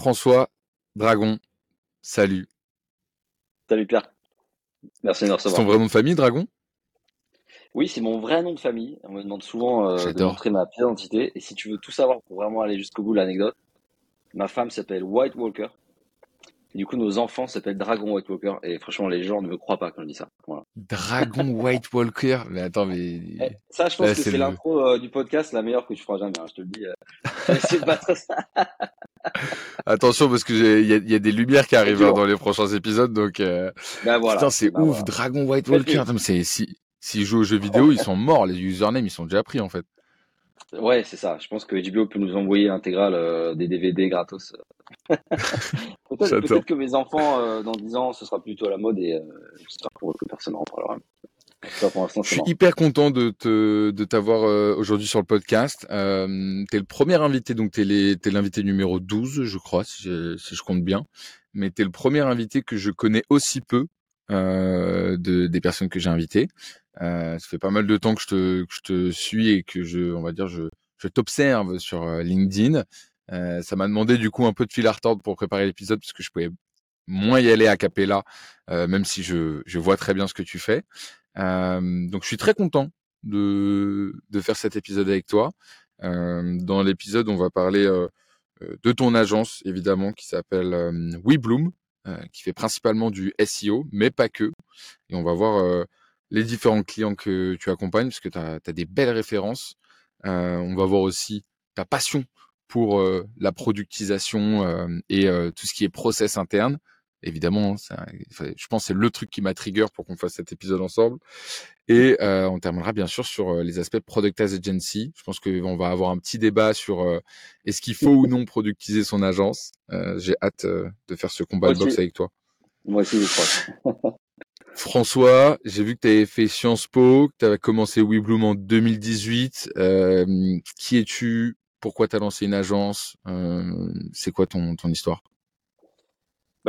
François Dragon, salut. Salut Pierre. Merci de me recevoir. C'est ton vrai nom de famille, Dragon? Oui, c'est mon vrai nom de famille. On me demande souvent euh, de montrer ma pièce d'identité. Et si tu veux tout savoir pour vraiment aller jusqu'au bout de l'anecdote, ma femme s'appelle White Walker. Et du coup, nos enfants s'appellent Dragon White Walker. Et franchement, les gens ne me croient pas quand je dis ça. Dragon White Walker? Mais attends, mais. Eh, ça, je pense que c'est l'intro euh, du podcast la meilleure que tu feras jamais. Hein, je te le dis. c'est pas trop ça. Attention, parce que il y, a des lumières qui arrivent hein, dans les prochains épisodes. Donc, euh... ben voilà. Putain, c'est ben ouf. Dragon White Walker. C'est, si, s'ils jouent aux jeux vidéo, ils sont morts. Les usernames, ils sont déjà pris, en fait. Ouais, c'est ça. Je pense que HBO peut nous envoyer l'intégrale euh, des DVD gratos. peut-être, que mes enfants, euh, dans 10 ans, ce sera plutôt à la mode et euh, j'espère pour que personne n'en parlera. Je suis hyper content de, te, de t'avoir aujourd'hui sur le podcast. Euh, tu es le premier invité, donc tu es, l'invité numéro 12, je crois, si je, si je compte bien. Mais tu es le premier invité que je connais aussi peu euh, de, des personnes que j'ai invitées. Euh, ça fait pas mal de temps que je te, que je te suis et que je, on va dire, je, je t'observe sur euh, LinkedIn. Euh, ça m'a demandé du coup un peu de fil à retordre pour préparer l'épisode parce que je pouvais moins y aller à capella, euh, même si je, je vois très bien ce que tu fais. Donc je suis très content de, faire cet épisode avec toi. dans l'épisode, on va parler de ton agence évidemment qui s'appelle WeBloom, qui fait principalement du SEO, mais pas que. Et on va voir les différents clients que tu accompagnes, parce que tu as, des belles références. On va voir aussi ta passion pour la productisation et tout ce qui est process interne. Évidemment, hein, je pense c'est le truc qui m'a trigger pour qu'on fasse cet épisode ensemble. Et on terminera bien sûr sur les aspects Product as Agency. Je pense qu'on va avoir un petit débat sur est-ce qu'il faut ou non productiser son agence? J'ai hâte de faire ce combat de boxe avec toi. Moi aussi, je crois. François, j'ai vu que tu avais fait Sciences Po, que tu avais commencé WeBloom en 2018. Euh, qui es-tu? Pourquoi tu as lancé une agence? Euh, C'est quoi ton, ton histoire?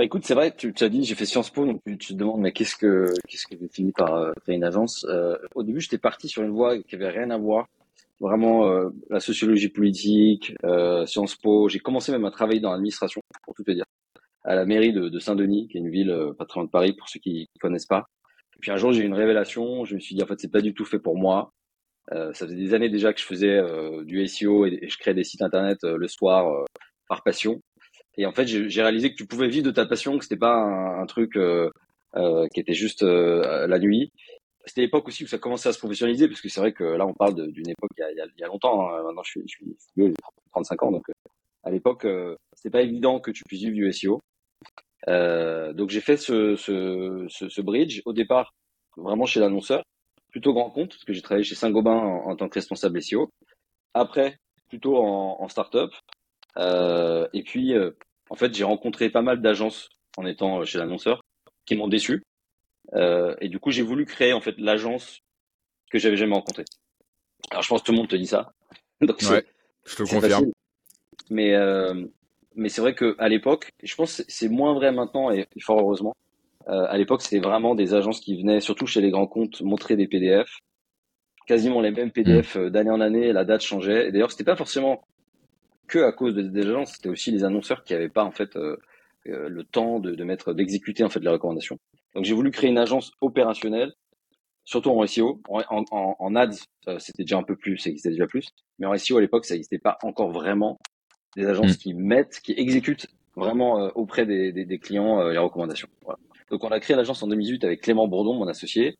Bah écoute, c'est vrai, tu, tu as dit j'ai fait Sciences Po, donc tu, te demandes mais qu'est-ce que qu'est-ce que j'ai fini par euh, créer une agence euh, Au début, j'étais parti sur une voie qui avait rien à voir, vraiment euh, la sociologie politique, Sciences Po. J'ai commencé même à travailler dans l'administration, pour tout te dire à la mairie de, de Saint-Denis, qui est une ville euh, pas très loin de Paris pour ceux qui, qui connaissent pas. Et puis un jour, j'ai eu une révélation. Je me suis dit en fait, c'est pas du tout fait pour moi. Euh, ça faisait des années déjà que je faisais euh, du SEO et, je créais des sites internet euh, le soir euh, par passion. Et en fait, j'ai réalisé que tu pouvais vivre de ta passion, que c'était pas un, un truc qui était juste la nuit. C'était l'époque aussi où ça commençait à se professionnaliser, parce que c'est vrai que là, on parle d'une époque il y, a, il y a, longtemps. Hein. Maintenant, je suis, je suis j'ai 35 ans, donc à l'époque, c'était pas évident que tu puisses vivre du SEO. Euh, donc j'ai fait ce, ce, ce, bridge au départ vraiment chez l'annonceur, plutôt grand compte parce que j'ai travaillé chez Saint-Gobain en, tant que responsable SEO. Après plutôt en, en start-up. Euh, et puis euh, en fait j'ai rencontré pas mal d'agences en étant chez l'annonceur qui m'ont déçu. Euh, et du coup j'ai voulu créer en fait l'agence que j'avais jamais rencontrée. Alors je pense que tout le monde te dit ça. Donc ouais, je te confirme. Mais euh, mais c'est vrai que à l'époque, je pense que c'est moins vrai maintenant et fort heureusement. Euh, à l'époque, c'était vraiment des agences qui venaient, surtout chez les grands comptes, montrer des PDF, quasiment les mêmes PDF euh, d'année en année. La date changeait. Et d'ailleurs, c'était pas forcément que à cause des agences, c'était aussi les annonceurs qui n'avaient pas en fait euh, euh, le temps de, de mettre, d'exécuter en fait les recommandations. Donc j'ai voulu créer une agence opérationnelle, surtout en SEO, en, en, en ads, c'était déjà un peu plus, ça existait déjà plus, mais en SEO à l'époque, ça n'existait pas encore vraiment des agences mm. qui mettent, qui exécutent vraiment euh, auprès des, des, des clients euh, les recommandations. Voilà. Donc on a créé l'agence en 2018 avec Clément Bourdon, mon associé,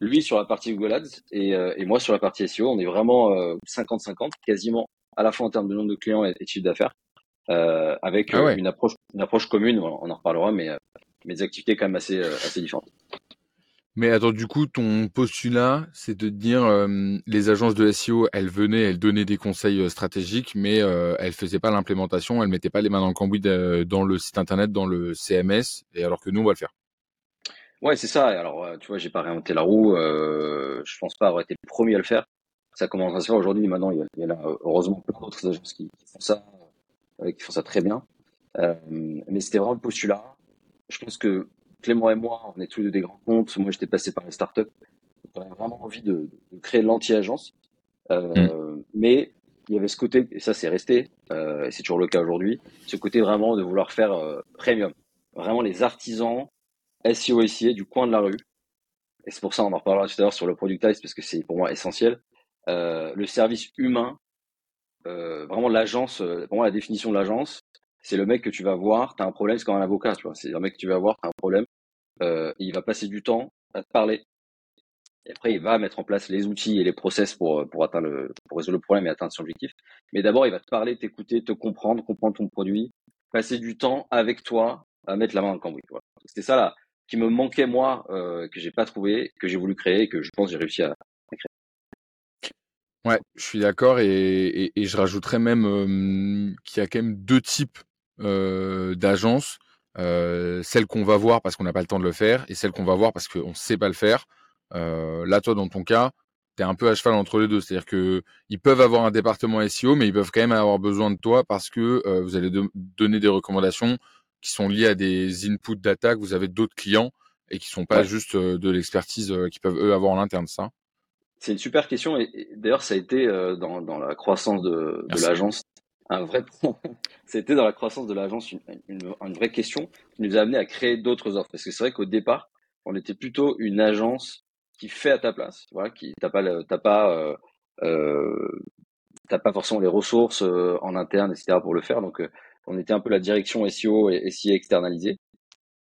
lui sur la partie Google Ads et, euh, et moi sur la partie SEO. On est vraiment 50-50, quasiment à la fois en termes de nombre de clients et, de chiffre d'affaires, avec ah une approche une approche commune. On en reparlera, mais, mais des activités quand même assez assez différentes. Mais attends, du coup, ton postulat, c'est de dire euh, les agences de SEO, elles venaient, elles donnaient des conseils euh, stratégiques, mais euh, elles faisaient pas l'implémentation, elles mettaient pas les mains dans le cambouis dans le site internet, dans le CMS, et alors que nous, on va le faire. Ouais, c'est ça. Alors, tu vois, j'ai pas réinventé la roue. Euh, je pense pas avoir été le premier à le faire. Ça commence à se faire aujourd'hui. Maintenant, il y, a, a heureusement plein d'autres agences qui, qui, font ça, qui font ça très bien. mais c'était vraiment le postulat. Je pense que Clément et moi, on est tous les deux des grands comptes. Moi, j'étais passé par les startups. J'avais vraiment envie de, de créer l'anti-agence. Euh, mm. Mais il y avait ce côté, et ça c'est resté, euh, et c'est toujours le cas aujourd'hui, ce côté vraiment de vouloir faire euh, premium. Vraiment les artisans SEO SIA du coin de la rue. Et c'est pour ça, on en reparlera tout à l'heure sur le productize, parce que c'est pour moi essentiel. Euh, le service humain, vraiment l'agence, pour moi la définition de l'agence, c'est le mec que tu vas voir, tu as un problème, c'est comme un avocat, tu vois. C'est un mec que tu vas voir, tu as un problème, il va passer du temps à te parler, et après, il va mettre en place les outils et les process pour, pour, atteindre le, pour résoudre le problème et atteindre son objectif. Mais d'abord, il va te parler, t'écouter, te comprendre, comprendre ton produit, passer du temps avec toi à mettre la main dans le cambouis. Voilà. C'était ça là qui me manquait moi, euh, que j'ai pas trouvé, que j'ai voulu créer que je pense j'ai réussi à. Ouais, je suis d'accord et, et, je rajouterais même euh, qu'il y a quand même deux types euh, d'agences. Euh, celle qu'on va voir parce qu'on n'a pas le temps de le faire et celle qu'on va voir parce qu'on ne sait pas le faire. Euh, là, toi, dans ton cas, tu es un peu à cheval entre les deux. C'est-à-dire que ils peuvent avoir un département SEO, mais ils peuvent quand même avoir besoin de toi parce que euh, vous allez donner des recommandations qui sont liées à des inputs data que vous avez d'autres clients et qui sont pas juste de l'expertise qu'ils peuvent eux avoir en interne, ça? C'est une super question et, d'ailleurs ça a été dans, dans, la croissance de, de l'agence un vrai c'était dans la croissance de l'agence une, une, une, vraie question qui nous a amené à créer d'autres offres parce que c'est vrai qu'au départ on était plutôt une agence qui fait à ta place. Voilà, qui t'as pas t'as pas euh, euh, t'as pas forcément les ressources euh, en interne, etc. pour le faire. Donc euh, on était un peu la direction SEO et SIA externalisée.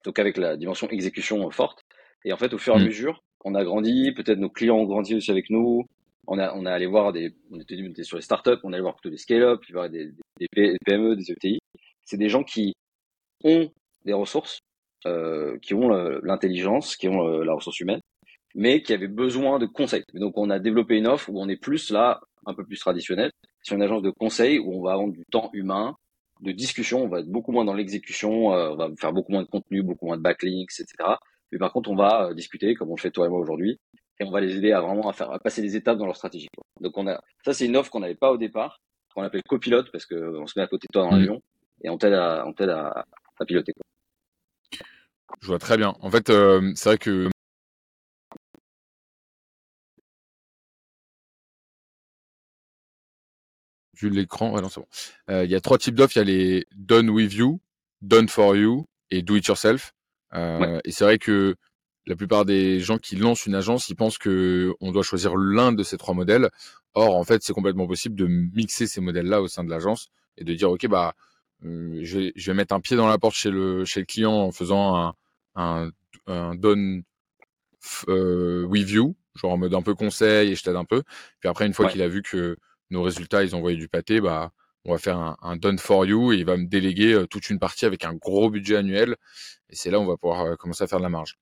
Donc avec la dimension exécution forte. Et en fait, au fur et à mmh. mesure, on a grandi. Peut-être nos clients ont grandi aussi avec nous. On a, on a allé voir des, on était, on sur les startups, on allait voir plutôt des scale-up, puis voir des, des, PME, des ETI. C'est des gens qui ont des ressources, euh, qui ont l'intelligence, qui ont la ressource humaine, mais qui avait besoin de conseils. Donc on a développé une offre où on est plus là, un peu plus traditionnel, sur une agence de conseil où on va avoir du temps humain, de discussion, on va être beaucoup moins dans l'exécution, euh, on va faire beaucoup moins de contenu, beaucoup moins de backlinks, etc. Mais par contre, on va euh, discuter comme on le fait toi et moi aujourd'hui, et on va les aider à vraiment à faire à passer des étapes dans leur stratégie. Donc on a ça c'est une offre qu'on n'avait pas au départ, qu'on appelle copilote parce que on se met à côté de toi dans mmh. l'avion et on t'aide à on t'aide à, à, piloter. Je vois très bien. En fait, euh, c'est vrai que vu l'écran. non, c'est bon. Euh, il y a trois types d'offres. Il y a les done with you, done for you et do it yourself. Euh, et c'est vrai que la plupart des gens qui lancent une agence, ils pensent que on doit choisir l'un de ces trois modèles. Or, en fait, c'est complètement possible de mixer ces modèles-là au sein de l'agence et de dire, ok, bah, euh, je, vais, je, vais, mettre un pied dans la porte chez le chez le client en faisant un un, un done with you, genre en mode un peu conseil et je t'aide un peu. Puis après, une fois qu'il a vu que nos résultats, ils ont envoyé du pâté, bah, on va faire un, done for you et il va me déléguer euh, toute une partie avec un gros budget annuel. Et c'est là où on va pouvoir euh, commencer à faire de la marge.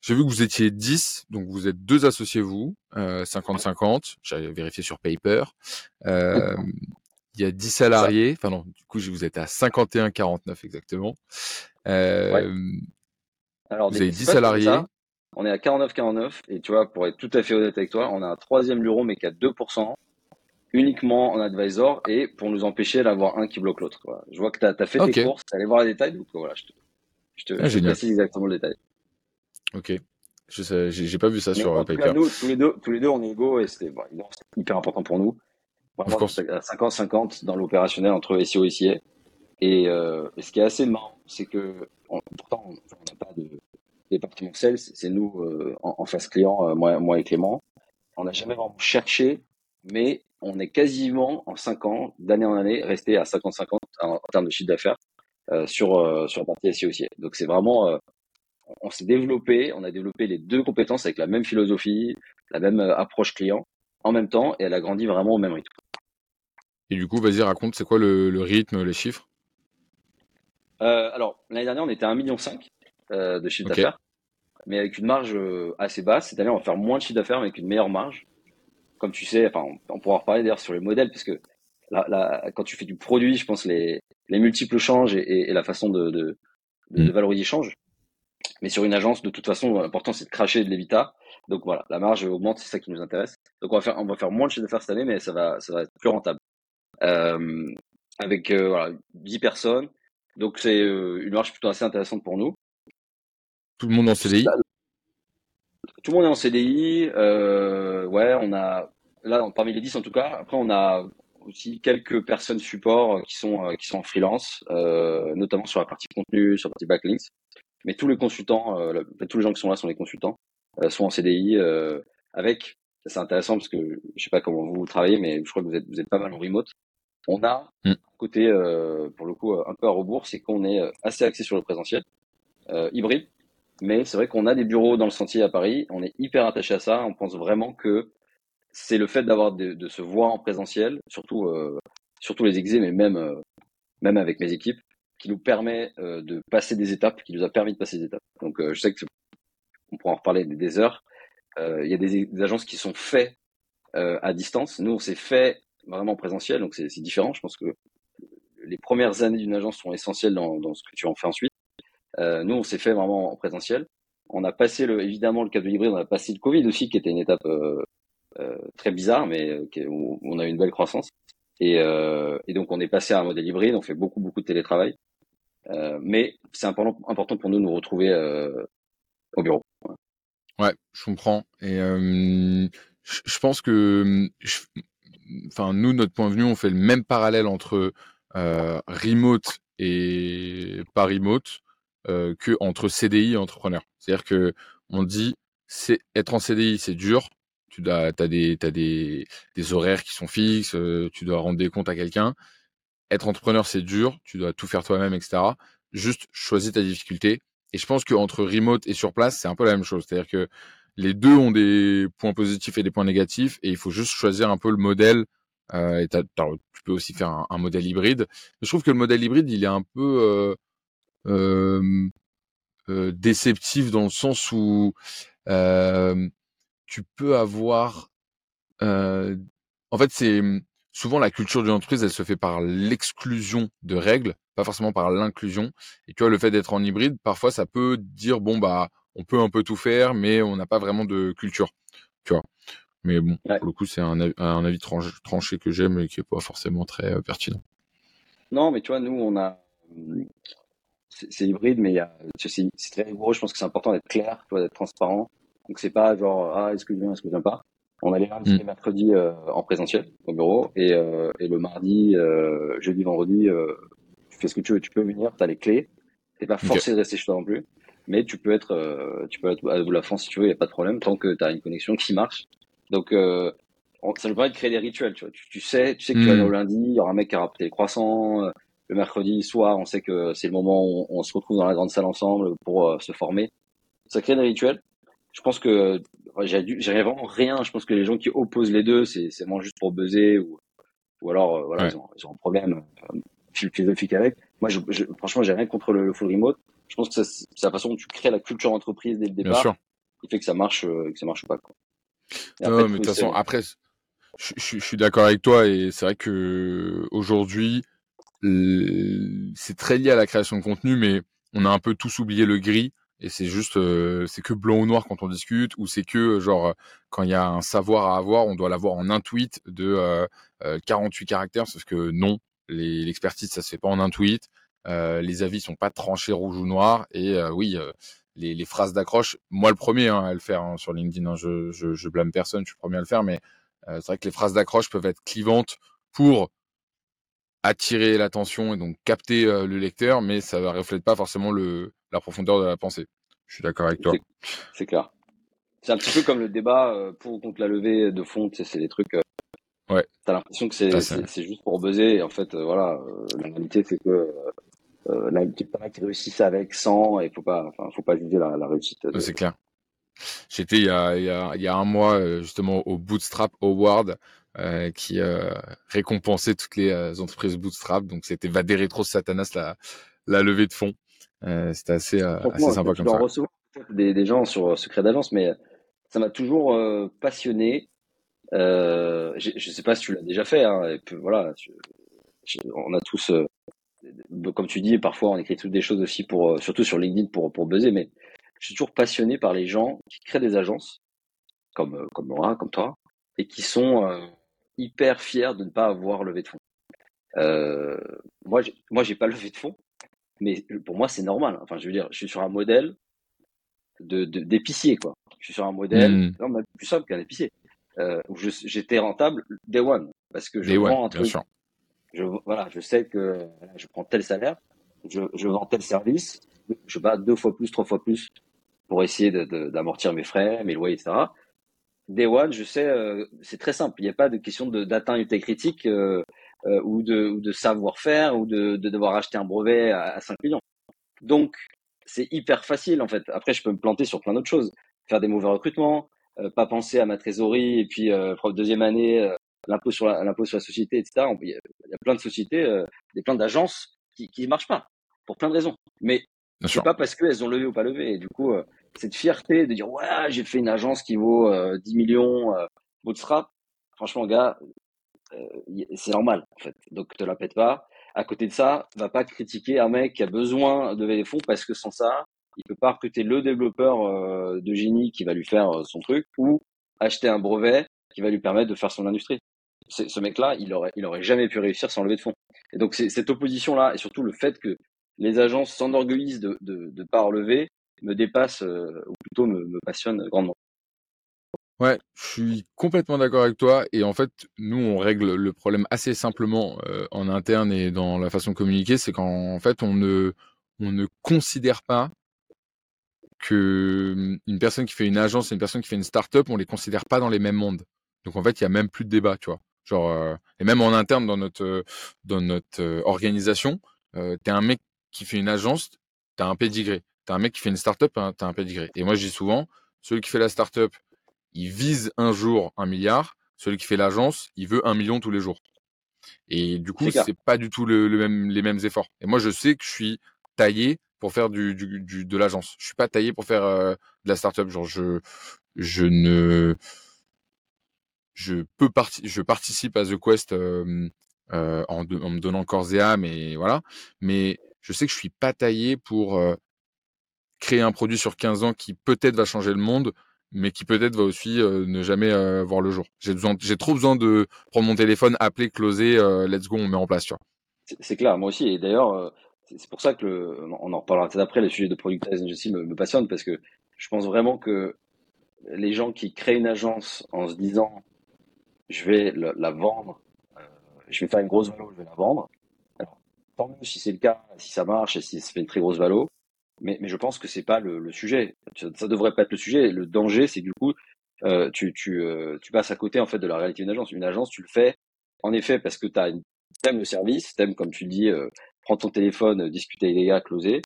J'ai vu que vous étiez 10, donc vous êtes deux associés vous, 50-50. Euh, J'avais vérifié sur Paper. il y a 10 salariés. Enfin non, du coup, vous êtes à 51-49 exactement. Alors, vous avez 10 salariés. On est à 49-49 et tu vois, pour être tout à fait honnête avec toi, on a un troisième bureau mais qui a 2% uniquement en advisor et pour nous empêcher d'avoir un qui bloque l'autre. Je vois que tu as, fait tes courses, tu allé voir les détails, donc voilà, je te, je te, ah, précise exactement le détail. Ok. Je j'ai pas vu ça sur en Paper. nous, tous les deux, tous les deux, on est égaux et c'était bon, hyper important pour nous. Vraiment, 50-50 dans l'opérationnel entre SEO et SIA. Et, euh, et, ce qui est assez marrant, c'est que pourtant, on n'a pas de département sales, c'est nous euh, en, en, face client, euh, moi, moi et Clément. On n'a jamais vraiment cherché, mais on est quasiment en 5 ans, d'année en année, resté à 50-50 en, termes de chiffre d'affaires euh, sur, euh, sur la partie SEO aussi. Donc c'est vraiment, euh, on s'est développé, on a développé les deux compétences avec la même philosophie, la même approche client en même temps et elle a grandi vraiment au même rythme. Et du coup, vas-y, raconte, c'est quoi le, rythme, les chiffres? Alors, l'année dernière, on était à 1,5 million de chiffre d'affaires, mais avec une marge assez basse. Cette année, on va faire moins de chiffre d'affaires, mais avec une meilleure marge comme tu sais, enfin, on, pourra reparler d'ailleurs sur les modèles, parce que quand tu fais du produit, je pense les, les multiples changent et, la façon de, de, de, mm. valoriser change. Mais sur une agence, de toute façon, l'important c'est de cracher de l'évita. Donc voilà, la marge augmente, c'est ça qui nous intéresse. Donc on va faire, on va faire moins de chiffre d'affaires cette année, mais ça va, ça va être plus rentable. Euh, avec euh, voilà, 10 personnes. Donc c'est euh, une marge plutôt assez intéressante pour nous. Tout le monde en CDI tout le monde est en CDI. Euh, ouais, on a là parmi les 10 en tout cas. Après, on a aussi quelques personnes support qui sont qui sont en freelance, notamment sur la partie contenu, sur la partie backlinks. Mais tous les consultants, tous les gens qui sont là sont les consultants, sont en CDI avec. C'est intéressant parce que je sais pas comment vous travaillez, mais je crois que vous êtes vous êtes pas mal en remote. On a mm. un côté, pour le coup, un peu à rebours, c'est qu'on est assez axé sur le présentiel, hybride. Mais c'est vrai qu'on a des bureaux dans le sentier à Paris. On est hyper attaché à ça. On pense vraiment que c'est le fait d'avoir de, se voir en présentiel, surtout euh, surtout les exés, mais même euh, même avec mes équipes, qui nous permet euh, de passer des étapes, qui nous a permis de passer des étapes. Donc je sais que on pourra en reparler des, heures. Il y a des, agences qui sont faites à distance. Nous, on s'est fait vraiment en présentiel, donc c'est différent. Je pense que les premières années d'une agence sont essentielles dans, dans ce que tu en fais ensuite. Euh, nous, on s'est fait vraiment en présentiel. On a passé le, évidemment le cas de hybride, on a passé le Covid aussi, qui était une étape euh, euh, très bizarre, mais où on a eu une belle croissance. Et, donc, on est passé à un modèle hybride. On fait beaucoup, beaucoup de télétravail. mais c'est important, important pour nous de nous retrouver au bureau. Ouais. je comprends. Et je pense que, enfin, nous, notre point de vue, on fait le même parallèle entre remote et pas remote euh, que entre CDI et entrepreneur. C'est-à-dire que on dit c'est être en CDI, c'est dur. Tu as des, des, horaires qui sont fixes. Euh, tu dois rendre des comptes à quelqu'un. Être entrepreneur, c'est dur. Tu dois tout faire toi-même, etc. Juste choisis ta difficulté. Et je pense qu'entre remote et sur place, c'est un peu la même chose. C'est-à-dire que les deux ont des points positifs et des points négatifs, et il faut juste choisir un peu le modèle. Euh, tu peux aussi faire un, un, modèle hybride. Je trouve que le modèle hybride, il est un peu déceptif dans le sens où tu peux avoir en fait c'est souvent la culture d'une entreprise elle se fait par l'exclusion de règles pas forcément par l'inclusion. Et tu vois le fait d'être en hybride parfois ça peut dire bon bah on peut un peu tout faire mais on n'a pas vraiment de culture tu vois. Mais bon pour le coup c'est un, un, avis tranché que j'aime et qui est pas forcément très pertinent. Non mais tu vois nous on a c'est hybride, mais c'est très rigoureux. Je pense que c'est important d'être clair, d'être transparent. Donc c'est pas genre ah est-ce que je viens, est-ce que je viens pas? On a les lundis et mm. mercredis euh, en présentiel au bureau et, euh, et le mardi, euh, jeudi, vendredi, tu fais ce que tu veux. Tu peux venir, tu as les clés. T'es pas forcé de rester chez toi non plus, mais tu peux être, tu peux être à la France si tu veux, il y a pas de problème tant que tu as une connexion qui marche. Donc ça nous permet de créer des rituels. Tu, vois. Tu, sais, tu sais que tu vas mm. au lundi, il y aura un mec qui a rapporté les croissants le mercredi soir, on sait que c'est le moment où on, se retrouve dans la grande salle ensemble pour euh, se former. Ça crée des rituels. Je pense que j'ai vraiment rien. Je pense que les gens qui opposent les deux, c'est vraiment juste pour buzzer ou, ou alors euh, voilà, ils, ont, ils, ont, un problème euh, philosophique avec. Moi, je, je, franchement, j'ai rien contre le, full remote. Je pense que c'est la façon dont tu crées la culture entreprise dès le départ qui fait que ça marche, que ça marche pas. Quoi. non, mais de toute façon, après, je, je suis d'accord avec toi et c'est vrai que aujourd'hui, c'est très lié à la création de contenu, mais on a un peu tous oublié le gris et c'est juste euh, c'est que blanc ou noir quand on discute ou c'est que genre quand il y a un savoir à avoir on doit l'avoir en un tweet de 48 euh, euh, caractères parce que non l'expertise ça se fait pas en un tweet les avis sont pas tranchés rouge ou noir et oui les, les, phrases d'accroche moi le premier hein, à le faire hein, sur LinkedIn hein, je, je, je, blâme personne je suis le premier à le faire mais c'est vrai que les phrases d'accroche peuvent être clivantes pour attirer l'attention et donc capter euh, le lecteur, mais ça ne reflète pas forcément le, la profondeur de la pensée. Je suis d'accord avec toi. C'est clair. C'est un petit peu comme le débat euh, pour ou contre la levée de fonds. C'est des trucs. Euh, ouais. T'as l'impression que c'est juste pour buzzer. Et en fait, voilà, la réalité c'est que euh, là, il y a qui réussissent avec 100 et faut pas, enfin, faut pas juger la, la réussite. C'est clair. J'étais il il il y a un mois justement au Bootstrap Award euh, qui euh, récompensait toutes les euh, entreprises bootstrap. Donc c'était Vaderetro Satanas la, la levée de fonds. c'était assez, assez sympa comme ça. recevoir des, des gens sur secret d'agence, mais ça m'a toujours passionné. je ne sais pas si tu l'as déjà fait. Hein, et puis, voilà, on a tous, comme tu dis, parfois on écrit toutes des choses aussi pour, surtout sur LinkedIn pour pour buzzer. Mais je suis toujours passionné par les gens qui créent des agences, comme comme moi, comme toi, et qui sont hyper fier de ne pas avoir levé de fonds. Euh, moi, moi, j'ai pas levé de fonds, mais pour moi, c'est normal. Enfin, je veux dire, je suis sur un modèle de d'épicier, quoi. Je suis sur un modèle, mmh. non, plus simple qu'un épicier, euh, où j'étais rentable day one. parce que je vends un truc. Je, voilà, je sais que je prends tel salaire, je, je vends tel service, je bats deux fois plus, trois fois plus pour essayer d'amortir mes frais, mes loyers, etc. Day One, je sais, euh, c'est très simple. Il n'y a pas de question taille critique euh, euh, ou de, ou de savoir-faire ou de, de, devoir acheter un brevet à, à 5 millions. Donc, c'est hyper facile en fait. Après, je peux me planter sur plein d'autres choses. Faire des mauvais recrutements, pas penser à ma trésorerie et puis euh, deuxième année, l'impôt sur la, sur la société, etc. Il y, a, plein de sociétés, euh, des plein d'agences qui qui marchent pas pour plein de raisons. Mais c'est pas parce qu'elles ont levé ou pas levé. Et du coup, euh, cette fierté de dire ouais, j'ai fait une agence qui vaut 10 euh, millions, euh, bootstrap. Franchement, gars, c'est normal en fait. Donc te la pète pas. À côté de ça, va pas critiquer un mec qui a besoin de lever des fonds parce que sans ça, il peut pas recruter le développeur de génie qui va lui faire son truc ou acheter un brevet qui va lui permettre de faire son industrie ce mec-là, il aurait, il aurait jamais pu réussir sans lever de fonds. Et donc, cette opposition-là, et surtout le fait que les agences s'enorgueillissent de, de, de pas relever, me dépasse, euh, ou plutôt me, passionne grandement. Ouais, je suis complètement d'accord avec toi. Et en fait, nous, on règle le problème assez simplement euh, en interne et dans la façon de communiquer. C'est qu'en fait, on ne, on ne considère pas que hum, une personne qui fait une agence et une personne qui fait une start-up, on les considère pas dans les mêmes mondes. Donc en fait, il y a même plus de débat, tu vois. Genre, euh, et même en interne dans notre dans notre organisation, euh, t'es un mec qui fait une agence, t'as un pédigré. T'as un mec qui fait une startup, hein, t'as un pédigré. Et moi, je dis souvent, celui qui fait la startup, il vise un jour un milliard. Celui qui fait l'agence, il veut un million tous les jours. Et du coup, c'est pas du tout le, même, les mêmes efforts. Et moi, je sais que je suis taillé pour faire du, du, du de l'agence. Je suis pas taillé pour faire de la startup. Genre, je, je ne, je peux je participe à The Quest euh, euh, en, en, me donnant corps et âme et voilà. Mais je sais que je suis pas taillé pour euh, créer un produit sur 15 ans qui peut-être va changer le monde, mais qui peut-être va aussi ne jamais voir le jour. J'ai besoin, j'ai trop besoin de prendre mon téléphone, appeler, closer, let's go, on met en place, tu vois. C'est clair, moi aussi. Et d'ailleurs, c'est pour ça que le, on en reparlera peut-être après. Le sujet de productizing aussi me, me passionne parce que je pense vraiment que les gens qui créent une agence en se disant je vais la, vendre, euh, je vais faire une grosse valo, je vais la vendre. Tant mieux si c'est le cas, si ça marche et si ça fait une très grosse valo. Mais, mais je pense que c'est pas le, le, sujet. Ça, devrait pas être le sujet. Le danger, c'est du coup, euh, tu, tu, euh, tu passes à côté en fait de la réalité d'une agence. Une agence, tu le fais en effet parce que tu aimes le service, t'aimes comme tu dis, euh, prendre ton téléphone, discuter avec les gars, closer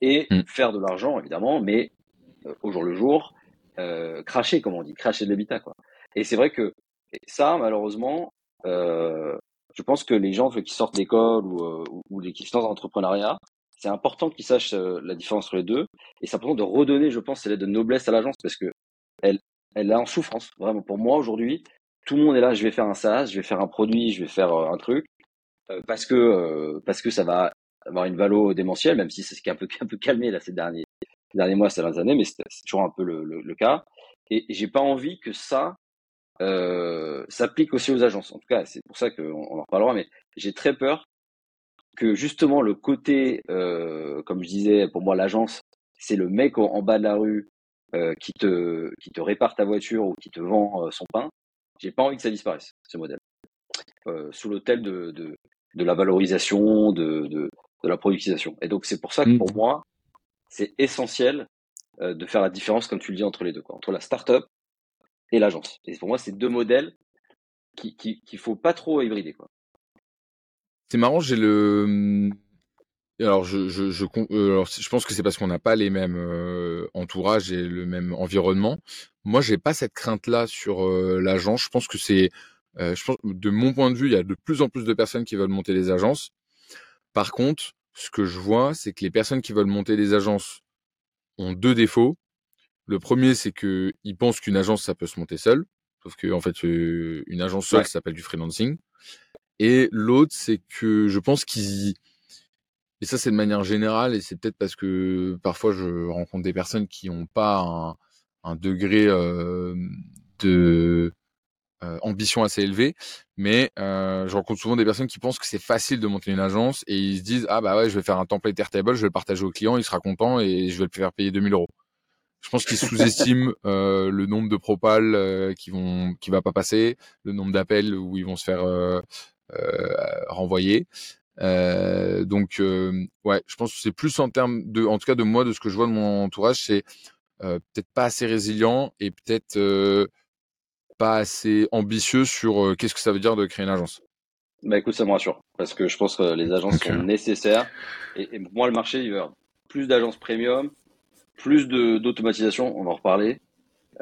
et mm. faire de l'argent évidemment, mais euh, au jour le jour, euh, cracher comme on dit, cracher de l'habitat quoi. Et c'est vrai que ça, malheureusement, euh, je pense que les gens qui sortent d'école ou, euh, ou, qui dans l'entrepreneuriat, c'est important qu'ils sachent euh, la différence entre les deux. Et c'est important de redonner, je pense, cette lettre de noblesse à l'agence parce que elle, elle est en souffrance. Vraiment, pour moi, aujourd'hui, tout le monde est là, je vais faire un SaaS, je vais faire un produit, je vais faire un truc, parce que parce que ça va avoir une valo démentielle, même si c'est ce qui est un peu, un peu calmé là ces derniers, ces derniers mois, ces dernières années, mais c'est toujours un peu le, le, le cas. Et j'ai pas envie que ça, euh, s'applique aussi aux agences. En tout cas, c'est pour ça qu'on en reparlera, mais j'ai très peur que justement le côté, euh, comme je disais, pour moi l'agence, c'est le mec en, bas de la rue euh, qui te qui te répare ta voiture ou qui te vend euh, son pain. J'ai pas envie que ça disparaisse ce modèle sous l'autel de, de, de la valorisation, de, de, de la productisation. Et donc c'est pour ça que pour mmh. moi c'est essentiel de faire la différence, comme tu le dis, entre les deux, quoi, entre la start-up et l'agence. Et pour moi, c'est deux modèles qu'il qui, qui faut pas trop hybrider. Quoi. C'est marrant, j'ai le. Alors, je, je, je, euh, alors, je pense que c'est parce qu'on n'a pas les mêmes euh, entourages et le même environnement. Moi, j'ai pas cette crainte-là sur euh, l'agence. Je pense que c'est, euh, je pense, de mon point de vue, il y a de plus en plus de personnes qui veulent monter des agences. Par contre, ce que je vois, c'est que les personnes qui veulent monter des agences ont deux défauts. Le premier, c'est que ils pensent qu'une agence, ça peut se monter seule. Sauf que, en fait, euh, une agence seule, ça s'appelle du freelancing. Et l'autre, c'est que je pense qu'ils, et ça, c'est de manière générale, et c'est peut-être parce que parfois je rencontre des personnes qui n'ont pas un, degré euh, de ambition assez élevé, mais je rencontre souvent des personnes qui pensent que c'est facile de monter une agence et ils se disent ah bah ouais, je vais faire un template Airtable, je vais le partager au client, il sera content et je vais le faire payer 2000 euros. Je pense qu'ils sous-estiment euh, le nombre de propals qui vont, qui va pas passer, le nombre d'appels où ils vont se faire euh, renvoyer. donc, ouais, je pense que c'est plus en termes de, en tout cas de moi, de ce que je vois de mon entourage, c'est peut-être pas assez résilient et peut-être pas assez ambitieux sur qu'est-ce que ça veut dire de créer une agence. Bah écoute, ça me rassure parce que je pense que les agences sont nécessaires et, et, pour moi le marché il veut plus d'agences premium, plus d'automatisation, on va en reparler.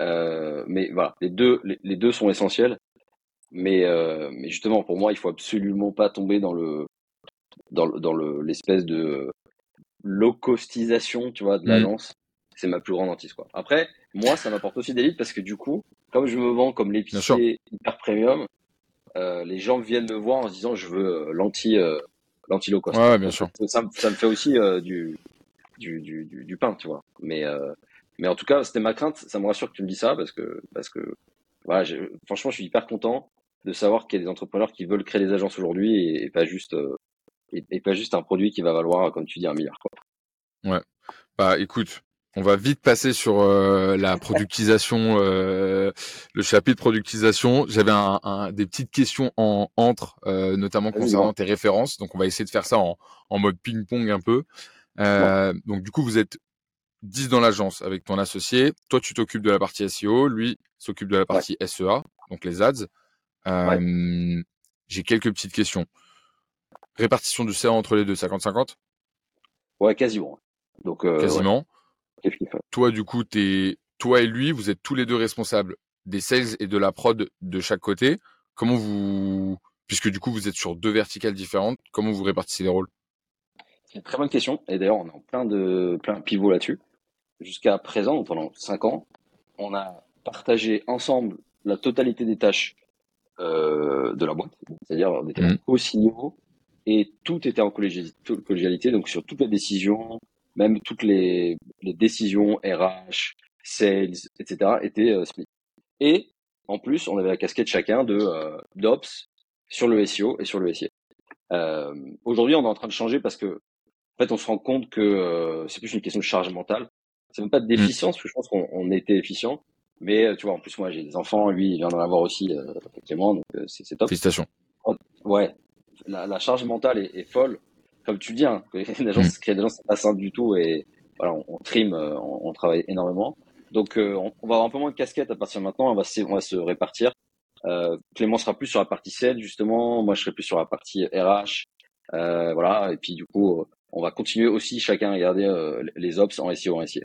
Euh, mais voilà, les deux, les, deux sont essentiels. Mais, euh, mais justement, pour moi, il faut absolument pas tomber dans le dans, dans le l'espèce de low costisation, tu vois, de mm. l'agence. C'est ma plus grande hantise, quoi. Après, moi, ça m'apporte aussi des leads parce que du coup, comme je me vends comme l'épicier hyper premium, euh, les gens viennent me voir en se disant je veux l'anti l'anti low cost. Ouais, bien sûr. Ça, ça, me fait aussi du du, du, du, pain, tu vois. Mais, euh, mais en tout cas, c'était ma crainte. Ça me rassure que tu me dis ça parce que, parce que voilà, franchement, je suis hyper content de savoir qu'il y a des entrepreneurs qui veulent créer des agences aujourd'hui et, pas juste euh, et, pas juste un produit qui va valoir, comme tu dis, un milliard. Quoi. Ouais. Bah, écoute, on va vite passer sur euh, la productisation, euh, le chapitre productisation. J'avais un, un, des petites questions en entre, euh, notamment concernant tes références. Donc, on va essayer de faire ça en, en mode ping-pong un peu. Euh, donc du coup, vous êtes 10 dans l'agence avec ton associé. Toi, tu t'occupes de la partie SEO, lui s'occupe de la partie SEA, donc les ads. J'ai quelques petites questions. Répartition du CA entre les deux, 50-50 Ouais, quasiment. Donc, euh, quasiment. Toi, du coup, es, toi et lui, vous êtes tous les deux responsables des sales et de la prod de chaque côté. Comment vous, puisque du coup, vous êtes sur deux verticales différentes, comment vous répartissez les rôles? C'est une très bonne question. Et d'ailleurs, on est en plein de plein pivots là-dessus. Jusqu'à présent, pendant cinq ans, on a partagé ensemble la totalité des tâches euh, de la boîte. C'est-à-dire, on était mmh. et tout était en collégialité, donc sur toutes les décisions, même toutes les, les décisions RH, sales, etc., étaient euh, split. Et en plus, on avait la casquette chacun de euh, d'ops sur le SEO et sur le SIA. Euh, Aujourd'hui, on est en train de changer parce que en fait, on se rend compte que euh, c'est plus une question de charge mentale. C'est même pas de mmh. déficience, parce que je pense qu'on était efficient. Mais euh, tu vois, en plus, moi, j'ai des enfants, lui, il vient d'en avoir aussi, euh, effectivement, donc euh, c'est top. Félicitations. Ouais, la, la charge mentale est, est, folle. Comme tu le dis, hein, mmh. des gens, c'est pas simple du tout et voilà, on, on trime, on, on, travaille énormément. Donc, on, on, va avoir un peu moins de casquettes à partir de maintenant, on va, on va se répartir. Clément sera plus sur la partie sales, justement. Moi, je serai plus sur la partie RH. voilà, et puis du coup, on va continuer aussi chacun à regarder euh, les ops en SEO en SEO.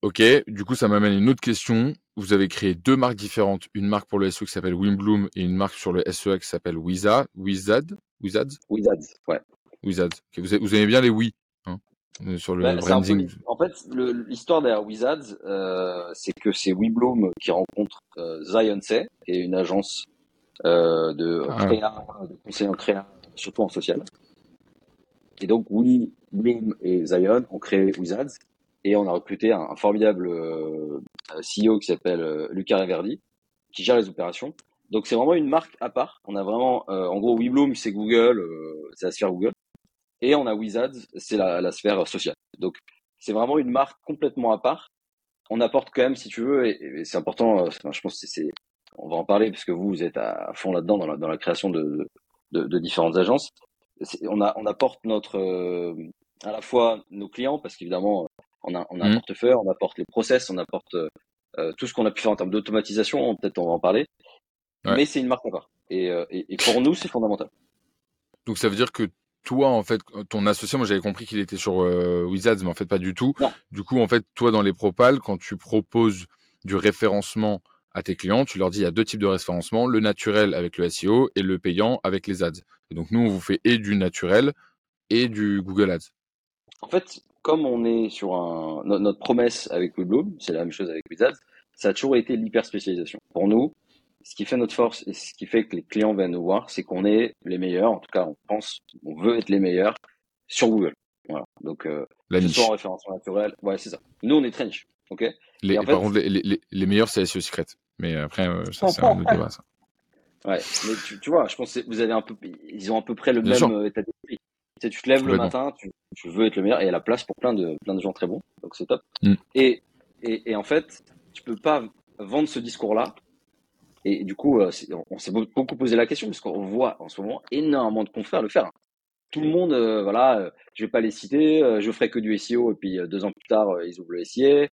Ok, du coup ça m'amène à une autre question. Vous avez créé deux marques différentes, une marque pour le SEO qui s'appelle Wimbloom et une marque sur le SEA qui s'appelle Wizard. Wizard Wizards Wizards, ouais. Wizards. vous, aimez bien les oui hein, euh, sur le bah, branding. en fait, l'histoire derrière Wizards, euh, c'est que c'est Wimbloom qui rencontre euh, Zion qui est une agence de, ah. créa, de conseil en créa, surtout en social. Et donc, Willy Bloom et Zion ont créé Wizards et on a recruté un, formidable euh, CEO qui s'appelle euh, Lucas Reverdi qui gère les opérations. Donc, c'est vraiment une marque à part. On a vraiment, euh, en gros, WeBloom, c'est Google, c'est la sphère Google. Et on a Wizards, c'est la, la, sphère sociale. Donc, c'est vraiment une marque complètement à part. On apporte quand même, si tu veux, et, c'est important, je pense que c'est, on va en parler parce que vous, vous êtes à fond là-dedans dans la, dans la création de, de, de différentes agences on, a, on apporte notre, euh, à la fois nos clients, parce qu'évidemment, on a, on a un mmh. portefeuille, on apporte les process, on apporte euh, tout ce qu'on a pu faire en termes d'automatisation, peut-être on va en parler. Mais c'est une marque encore. Et, euh, et, et pour nous, c'est fondamental. Donc ça veut dire que toi, en fait, ton associé, moi j'avais compris qu'il était sur euh, Wizards, mais en fait pas du tout. Du coup, en fait, toi dans les propals, quand tu proposes du référencement à tes clients, tu leur dis il y a deux types de référencement, le naturel avec le SEO et le payant avec les ads. Et donc nous, on vous fait et du naturel et du Google Ads. En fait, comme on est sur un, notre, promesse avec Webloom, c'est la même chose avec Ads, ça a toujours été l'hyper spécialisation. Pour nous, ce qui fait notre force et ce qui fait que les clients viennent nous voir, c'est qu'on est les meilleurs. En tout cas, on pense, on veut être les meilleurs sur Google. Voilà. Donc, euh, la niche. en référencement naturel. Ouais, c'est ça. Nous, on est très niche. Ok? Les, par contre, les, les, les meilleurs, c'est SEO Secret. Mais après, euh, ça, c'est un autre débat, ça. Ouais, mais tu, tu, vois, je pense que vous avez un peu, ils ont à peu près le même euh, état d'esprit. Tu, tu te lèves le matin, tu, tu, veux être le meilleur, et il y a la place pour plein de, plein de gens très bons. donc c'est top. Mm. Et, et, et, en fait, tu peux pas vendre ce discours-là. Et du coup, euh, on s'est beaucoup posé la question parce qu'on voit en ce moment énormément de confrères le faire. Tout le monde, euh, voilà, euh, je vais pas les citer, je ferai que du SEO et puis deux ans plus tard, ils ouvrent le SIA.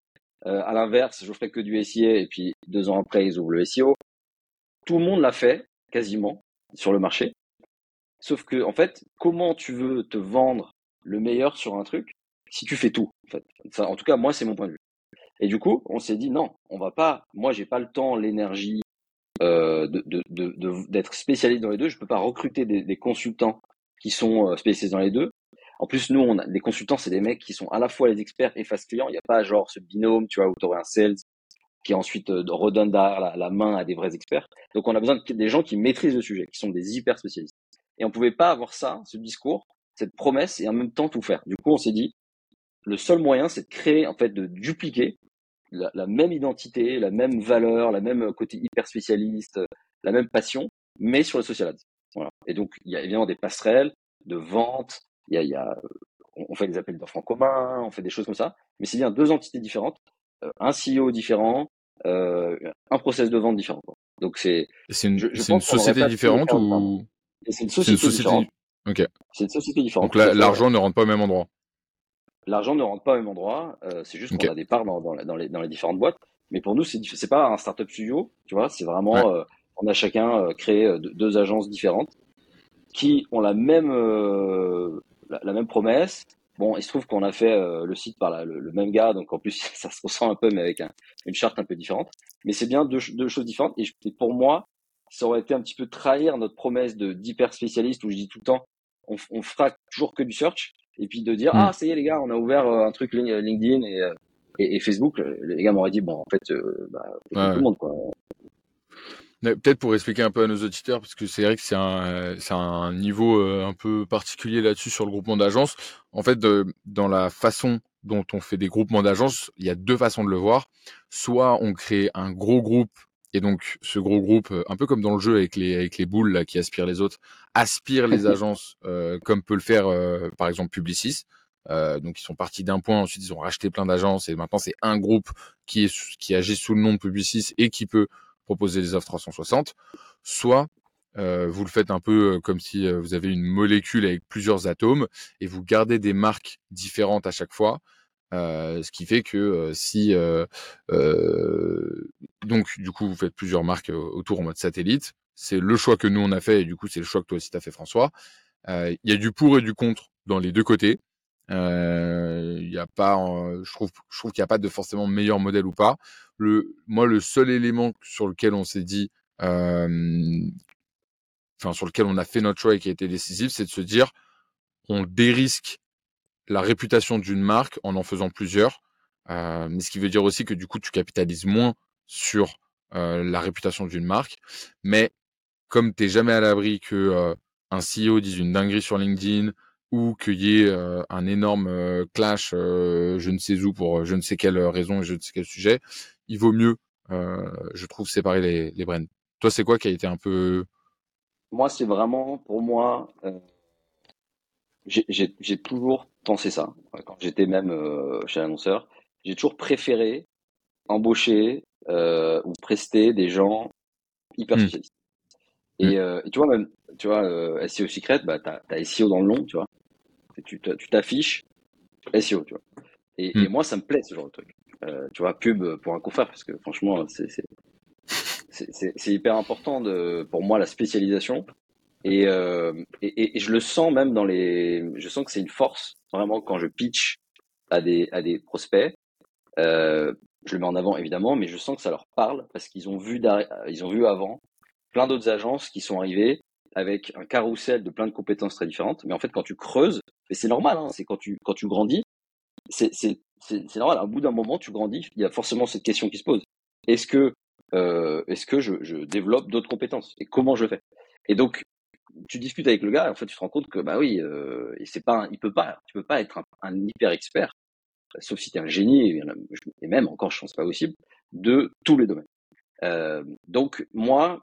à l'inverse, je ferai que du SIA et puis deux ans après, ils ouvrent le SEO. Tout le monde l'a fait, quasiment, sur le marché. Sauf que, en fait, comment tu veux te vendre le meilleur sur un truc si tu fais tout, en fait? En tout cas, moi, c'est mon point de vue. Et du coup, on s'est dit non, on va pas. Moi, j'ai pas le temps, l'énergie euh, d'être spécialiste dans les deux. Je peux pas recruter des, des consultants qui sont euh, spécialisés dans les deux. En plus, nous, on a, les consultants, c'est des mecs qui sont à la fois les experts et face client. Il n'y a pas genre ce binôme, tu vois, où tu aurais un sales qui ensuite euh, redonne la, la, main à des vrais experts. Donc, on a besoin de, des gens qui maîtrisent le sujet, qui sont des hyper spécialistes. Et on pouvait pas avoir ça, ce discours, cette promesse, et en même temps tout faire. Du coup, on s'est dit, le seul moyen, c'est de créer, en fait, de dupliquer la, la, même identité, la même valeur, la même côté hyper spécialiste, la même passion, mais sur le social ads. Voilà. Et donc, il y a évidemment des passerelles de vente, il y a, il y a on fait des appels d'offres en commun, on fait des choses comme ça, mais c'est bien deux entités différentes, euh, un CEO différent, euh, un process de vente différent. Donc c'est c'est une, une société différente ou c'est une société, différente. C'est une société différente. Donc l'argent ne rentre pas au même endroit. L'argent ne rentre pas au même endroit. Euh, c'est juste qu'on a des parts dans, dans, dans, les, dans, les, différentes boîtes. Mais pour nous, c'est c'est pas un startup studio, tu vois. C'est vraiment, euh, on a chacun euh, créé euh, deux agences différentes qui ont la même la, la, même promesse. Bon, il se trouve qu'on a fait le site par la, le, même gars, donc en plus ça se ressent un peu, mais avec un, une charte un peu différente. Mais c'est bien deux, deux choses différentes. Et, et, pour moi, ça aurait été un petit peu trahir notre promesse de d'hyper spécialiste où je dis tout le temps, on, on fera toujours que du search et puis de dire mm. ah ça y est les gars on a ouvert euh, un truc LinkedIn euh, et, et, Facebook les gars m'auraient dit bon en fait euh, bah, tout le monde quoi Peut-être pour expliquer un peu à nos auditeurs, parce que c'est vrai que c'est un, niveau un peu particulier là-dessus sur le groupement d'agences. En fait, de, dans la façon dont on fait des groupements d'agences, il y a deux façons de le voir. Soit on crée un gros groupe et donc, ce gros groupe, euh, un peu comme dans le jeu avec les, avec les boules là, qui aspirent les autres, aspire les agences euh, comme peut le faire, euh, par exemple, Publicis. donc, ils sont partis d'un point, ensuite ils ont racheté plein d'agences et maintenant c'est un groupe qui, est, qui agit sous le nom de Publicis et qui peut proposer des offres 360. Soit vous le faites un peu comme si vous avez une molécule avec plusieurs atomes et vous gardez des marques différentes à chaque fois. Ce qui fait que si donc du coup vous faites plusieurs marques autour en mode satellite, c'est le choix que nous on a fait et du coup c'est le choix que toi aussi t'as fait François. Il y a du pour et du contre dans les deux côtés. Il y a pas, je trouve, je trouve qu'il n'y a pas de forcément meilleur modèle ou pas. Le, moi, le seul élément sur lequel on s'est dit, enfin sur lequel on a fait notre choix et qui a été décisif, c'est de se dire, on dérisque la réputation d'une marque en en faisant plusieurs. Euh, mais ce qui veut dire aussi que du coup, tu capitalises moins sur euh, la réputation d'une marque. Mais comme tu n'es jamais à l'abri que euh, un CEO dise une dinguerie sur LinkedIn ou qu'il y ait un énorme clash, je ne sais où, pour je ne sais quelle raison et je ne sais quel sujet, il vaut mieux, je trouve, séparer les, les brands. Toi, c'est quoi qui a été un peu... Moi, c'est vraiment, pour moi, j'ai toujours pensé ça. Quand j'étais même euh, chez l'annonceur, j'ai toujours préféré embaucher euh, ou prester des gens hyper hmm. spécialistes. Et, hmm. euh, et, tu vois, même, tu vois, euh, SEO Secret, bah, t'as as SEO dans le nom, tu vois. tu t'affiches SEO, tu vois. Et, et, hmm. moi, ça me plaît, ce genre de truc. Euh, tu vois, pub pour un confrère, parce que franchement, c'est hyper important de, pour moi, la spécialisation. Euh, et, et, et, je le sens même dans les, je sens que c'est une force vraiment quand je pitch à des à des prospects. Euh, je le mets en avant évidemment, mais je sens que ça leur parle parce qu'ils ont vu ils ont vu avant plein d'autres agences qui sont arrivées avec un carrousel de plein de compétences très différentes. Mais en fait, quand tu creuses, et c'est normal, hein, c'est quand tu quand tu grandis, c'est normal. À bout d'un moment, tu grandis, il y a forcément cette question qui se pose. Est-ce que euh, est-ce que je, je développe d'autres compétences? Et comment je fais? Et donc tu discutes avec le gars, et en fait, tu te rends compte que bah oui, euh, c'est pas, il peut pas, tu peux pas être un, hyper expert, sauf si tu es un génie, et même encore, je pense pas possible, de tous les domaines. Euh, donc moi,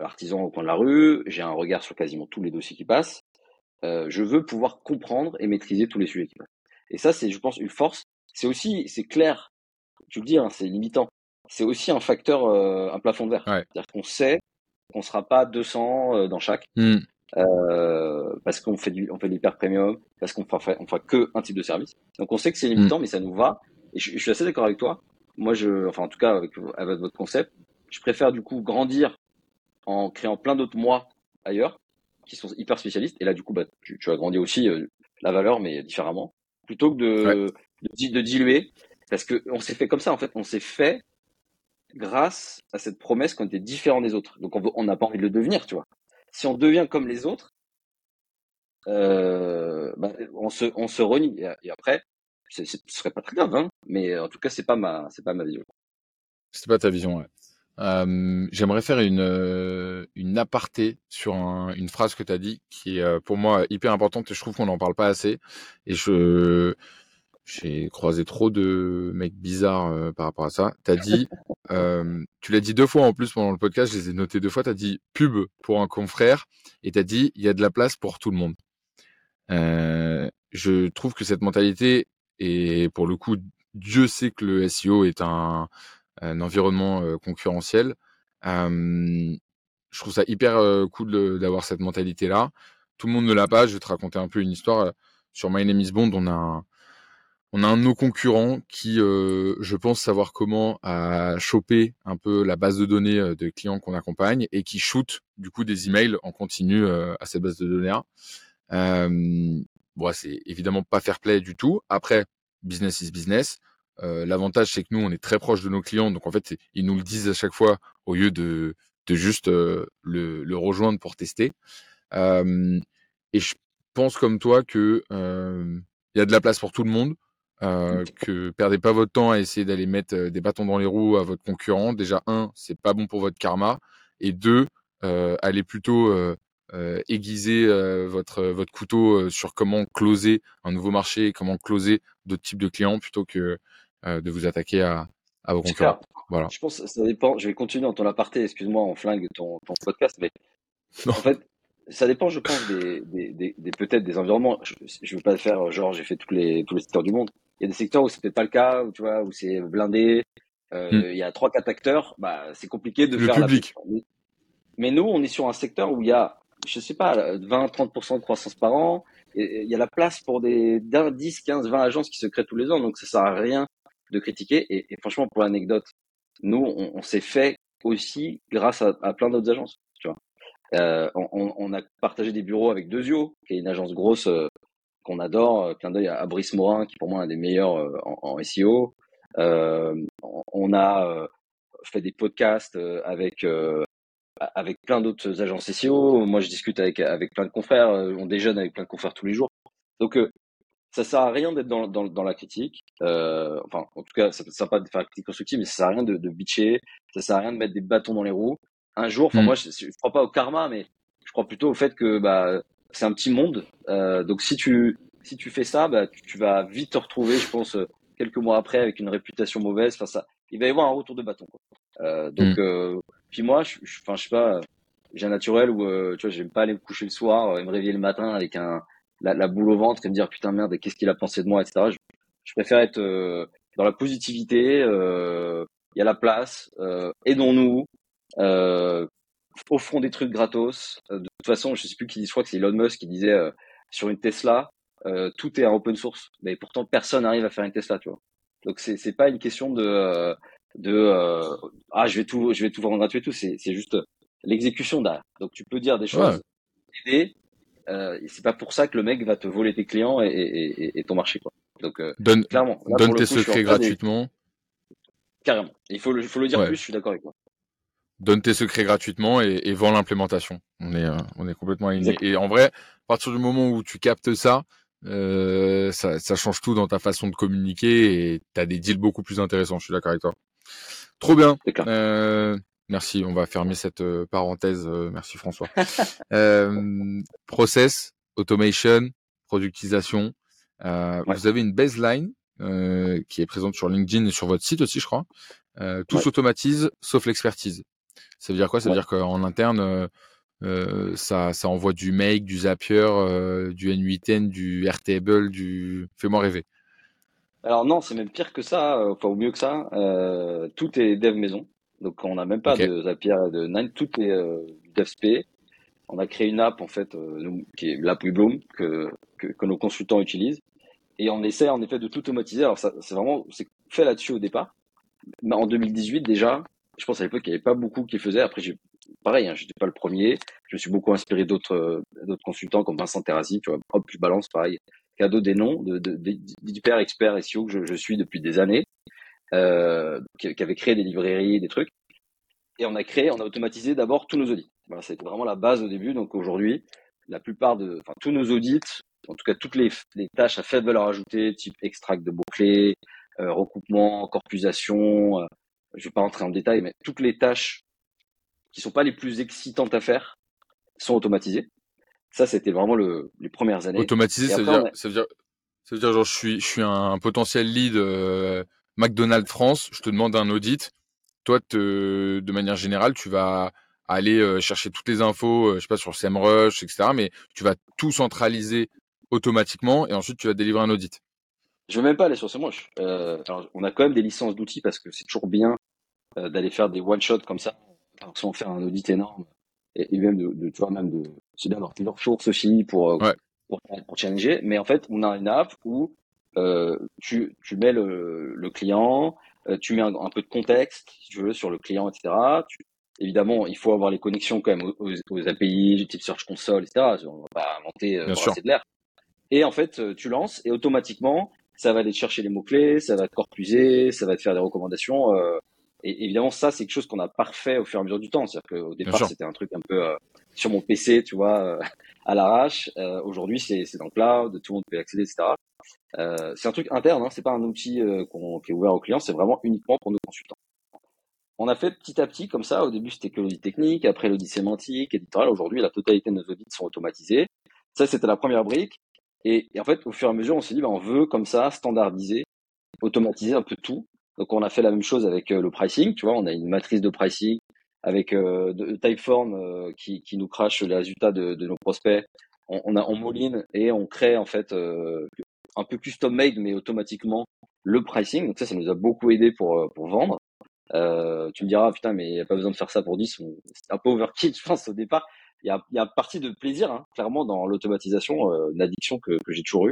artisan au coin de la rue, j'ai un regard sur quasiment tous les dossiers qui passent. Euh, je veux pouvoir comprendre et maîtriser tous les sujets qui passent. Et ça, c'est, je pense, une force. c'est aussi, c'est clair, tu le dis, hein, c'est limitant. C'est aussi un facteur, euh, un plafond de verre. C'est-à-dire qu'on sait qu'on sera pas 200 euh, dans chaque, mmh. euh, parce qu'on fait du, on fait l'hyper premium, parce qu'on fait, on fait que un type de service. Donc on sait que c'est limitant, mmh. mais ça nous va. Et je, suis assez d'accord avec toi. Moi, je, enfin en tout cas avec, avec votre concept, je préfère du coup grandir en créant plein d'autres mois ailleurs qui sont hyper spécialistes. Et là, du coup, bah, tu, tu as grandi aussi euh, la valeur, mais différemment, plutôt que de, de, diluer. Parce que on s'est fait comme ça, en fait. On s'est fait grâce à cette promesse qu'on était différent des autres. Donc, on n'a pas envie de le devenir, tu vois. Si on devient comme les autres, euh, bah, on, se, on se renie. Et, après, ce serait pas très grave, hein, mais en tout cas, c'est pas ma, c'est pas ma vision. C'est pas ta vision, ouais. Euh, j'aimerais faire une, euh, une aparté sur une phrase que tu as dit qui est pour moi hyper importante et je trouve qu'on n'en parle pas assez. Et je j'ai croisé trop de mecs bizarres par rapport à ça. Tu as dit, tu l'as dit deux fois en plus pendant le podcast, je les ai notés deux fois, tu as dit pub pour un confrère et tu as dit il y a de la place pour tout le monde. je trouve que cette mentalité, et pour le coup, Dieu sait que le SEO est un, un environnement concurrentiel. je trouve ça hyper cool d'avoir cette mentalité-là. Tout le monde ne l'a pas. Je vais te raconter un peu une histoire. Sur My Name is Bond, on a un, on a un de nos concurrents qui, je pense, savoir comment a chopé un peu la base de données de clients qu'on accompagne et qui shoot du coup des emails en continu à cette base de données-là. bon, c'est évidemment pas fair play du tout. Après, business is business. Euh, l'avantage, c'est que nous, on est très proche de nos clients, donc en fait, ils nous le disent à chaque fois au lieu de, juste euh, le, le, rejoindre pour tester. Euh, et je pense comme toi que il y a de la place pour tout le monde. Euh, que perdez pas votre temps à essayer d'aller mettre des bâtons dans les roues à votre concurrent. Déjà un, c'est pas bon pour votre karma, et deux, euh, allez plutôt euh, aiguiser votre votre couteau sur comment closer un nouveau marché, comment closer d'autres types de clients plutôt que euh, de vous attaquer à, à vos concurrents. Voilà. Je pense que ça dépend. Je vais continuer dans ton aparté. Excuse-moi, on flingue ton, ton podcast, mais en fait, ça dépend, je pense, des, des, des, peut-être des environnements. Je, ne veux pas faire genre j'ai fait tous les tous les secteurs du monde. Il y a des secteurs où c'est peut-être pas le cas, où tu vois, où c'est blindé. Euh, hmm. Il y a trois quatre acteurs, bah c'est compliqué de le faire public. La... Mais nous, on est sur un secteur où il y a, je sais pas, 20-30% de croissance par an. Et il y a la place pour des 10, 15, 20 agences qui se créent tous les ans. Donc ça sert à rien de critiquer. Et, franchement, pour l'anecdote, nous, on, s'est fait aussi grâce à, plein d'autres agences. Tu vois. Euh, on, a partagé des bureaux avec Dezio, qui est une agence grosse euh, qu'on adore. Euh, clin d'œil à, Brice Morin, qui pour moi est un des meilleurs en, SEO. on a fait des podcasts avec avec plein d'autres agences SEO. Moi, je discute avec avec plein de confrères. On déjeune avec plein de confrères tous les jours. Donc, ça sert à rien d'être dans, dans, dans, la critique. Euh, enfin, en tout cas, ça sert pas de faire la critique constructive, mais ça sert à rien de, de bitcher. Ça sert à rien de mettre des bâtons dans les roues. Un jour, enfin, mm. moi, je, je, crois pas au karma, mais je crois plutôt au fait que bah, c'est un petit monde. Euh, donc, si tu, si tu fais ça, bah, tu, vas vite te retrouver, je pense, quelques mois après, avec une réputation mauvaise. Enfin, ça, il va y avoir un retour de bâton. Quoi. Euh, donc, mm. euh, puis moi, je, enfin, je sais pas, j'ai un naturel où, euh, tu vois, j'aime pas aller me coucher le soir et me réveiller le matin avec un la, la, boule au ventre et me dire putain merde qu'est-ce qu'il a pensé de moi etc je, je préfère être euh, dans la positivité euh, il y a la place euh, aidons-nous euh, offrons des trucs gratos de toute façon je sais plus qui dit je crois que c'est Elon Musk qui disait sur une Tesla tout est en open source mais pourtant personne n'arrive à faire une Tesla tu vois donc c'est c'est pas une question de de ah je vais tout je vais tout vendre gratuit et tout c'est c'est juste l'exécution derrière donc tu peux dire des choses ouais euh, c'est pas pour ça que le mec va te voler tes clients et, et, et ton marché quoi. Donc euh, donne, clairement, donne tes secrets gratuitement. Carrément. Il faut le, faut le dire plus. Je suis d'accord avec toi. Donne tes secrets gratuitement et, et vends l'implémentation. On est, euh, on est complètement aligné. Et en vrai, à partir du moment où tu captes ça, euh, ça, ça change tout dans ta façon de communiquer et tu as des deals beaucoup plus intéressants. Je suis d'accord avec toi. Trop bien. Euh, Merci, on va fermer cette euh, parenthèse. Euh, merci François. euh, process, automation, productisation. Euh, vous avez une baseline qui est présente sur LinkedIn et sur votre site aussi, je crois. tout s'automatise sauf l'expertise. Ça veut dire quoi? Ça veut dire qu'en interne, ça, ça envoie du Make, du Zapier, du N8N, du Airtable, du. Fais-moi rêver. Alors non, c'est même pire que ça, euh, enfin ou mieux que ça. Euh, tout est dev maison. Donc on n'a même pas de Zapier et de Nine, tout est euh, DevSP. On a créé une app en fait, euh, qui est l'app WeBloom que, que, que nos consultants utilisent. Et on essaie en effet de tout automatiser. Alors c'est vraiment, c'est fait là-dessus au départ. Mais en 2018 déjà, je pense à l'époque qu'il n'y avait pas beaucoup qui faisaient. Après, j'ai, pareil, hein, j'étais pas le premier. Je me suis beaucoup inspiré d'autres, d'autres consultants comme Vincent Terrazzi, tu vois, hop, je balance pareil cadeau des noms de, d'hyper experts SEO que je, suis depuis des années, euh, qui, qui avaient créé des librairies, des trucs. Et on a créé, on a automatisé d'abord tous nos audits. Voilà, c'était vraiment la base au début. Donc aujourd'hui, la plupart de, enfin tous nos audits, en tout cas toutes les, les tâches à faible valeur ajoutée, type extract de mots-clés, euh, recoupement, corpusation, euh, je vais pas rentrer en détail, mais toutes les tâches qui sont pas les plus excitantes à faire sont automatisées. Ça, c'était vraiment le, les premières années. Automatisé, ça, veut dire, ça, veut dire, ça veut dire, genre, je suis, je suis un potentiel lead euh, McDonald's France, je te demande un audit. Toi, te, de manière générale, tu vas aller euh, chercher toutes les infos, euh, je sais pas, sur SEMrush, etc. Mais tu vas tout centraliser automatiquement et ensuite tu vas délivrer un audit. Je veux même pas aller sur SEMrush. Euh, alors, on a quand même des licences d'outils parce que c'est toujours bien d'aller faire des one-shots comme ça. Alors, sans faire un audit énorme, et, même de, de, tu vois, même de, c'est d'avoir plusieurs sources aussi pour, euh, pour, pour, challenger. Mais en fait, on a une app où euh, tu, tu mets le, le client, euh, tu mets un, peu de contexte, si tu veux, sur le client, etc. Tu, évidemment, il faut avoir les connexions quand même aux, aux API, du type Search Console, etc. On va pas inventer euh, de l'air. Et en fait, euh, tu lances et automatiquement, ça va aller chercher les mots-clés, ça va te corpuser, ça va te faire des recommandations. Euh, et évidemment, ça, c'est quelque chose qu'on a parfait au fur et à mesure du temps. C'est-à-dire qu'au départ, c'était un truc un peu euh, sur mon PC, tu vois, euh, à l'arrache. Euh, aujourd'hui, c'est dans le cloud, tout le monde peut y accéder, etc. c'est un truc interne, hein, c'est pas un outil qu'on qui est ouvert aux clients, c'est vraiment uniquement pour nos consultants. On a fait petit à petit comme ça. Au début, c'était que l'audit technique, après l'audit sémantique, éditorial. Aujourd'hui, la totalité de nos audits sont automatisés. Ça, c'était la première brique. Et, en fait, au fur et à mesure, on s'est dit, ben, on veut comme ça standardiser, automatiser un peu tout donc on a fait la même chose avec euh, le pricing, tu vois, on a une matrice de pricing avec euh, de Typeform euh, qui, qui nous crache les résultats de, de nos prospects. On, on, a on mouline et on crée en fait euh, un peu custom made mais automatiquement le pricing. Donc ça, ça nous a beaucoup aidé pour pour vendre. Euh, tu me diras putain mais il n'y a pas besoin de faire ça pour 10 c'est un peu overkill je pense au départ il y a, y a partie de plaisir hein, clairement dans l'automatisation euh, une addiction que, que j'ai toujours eu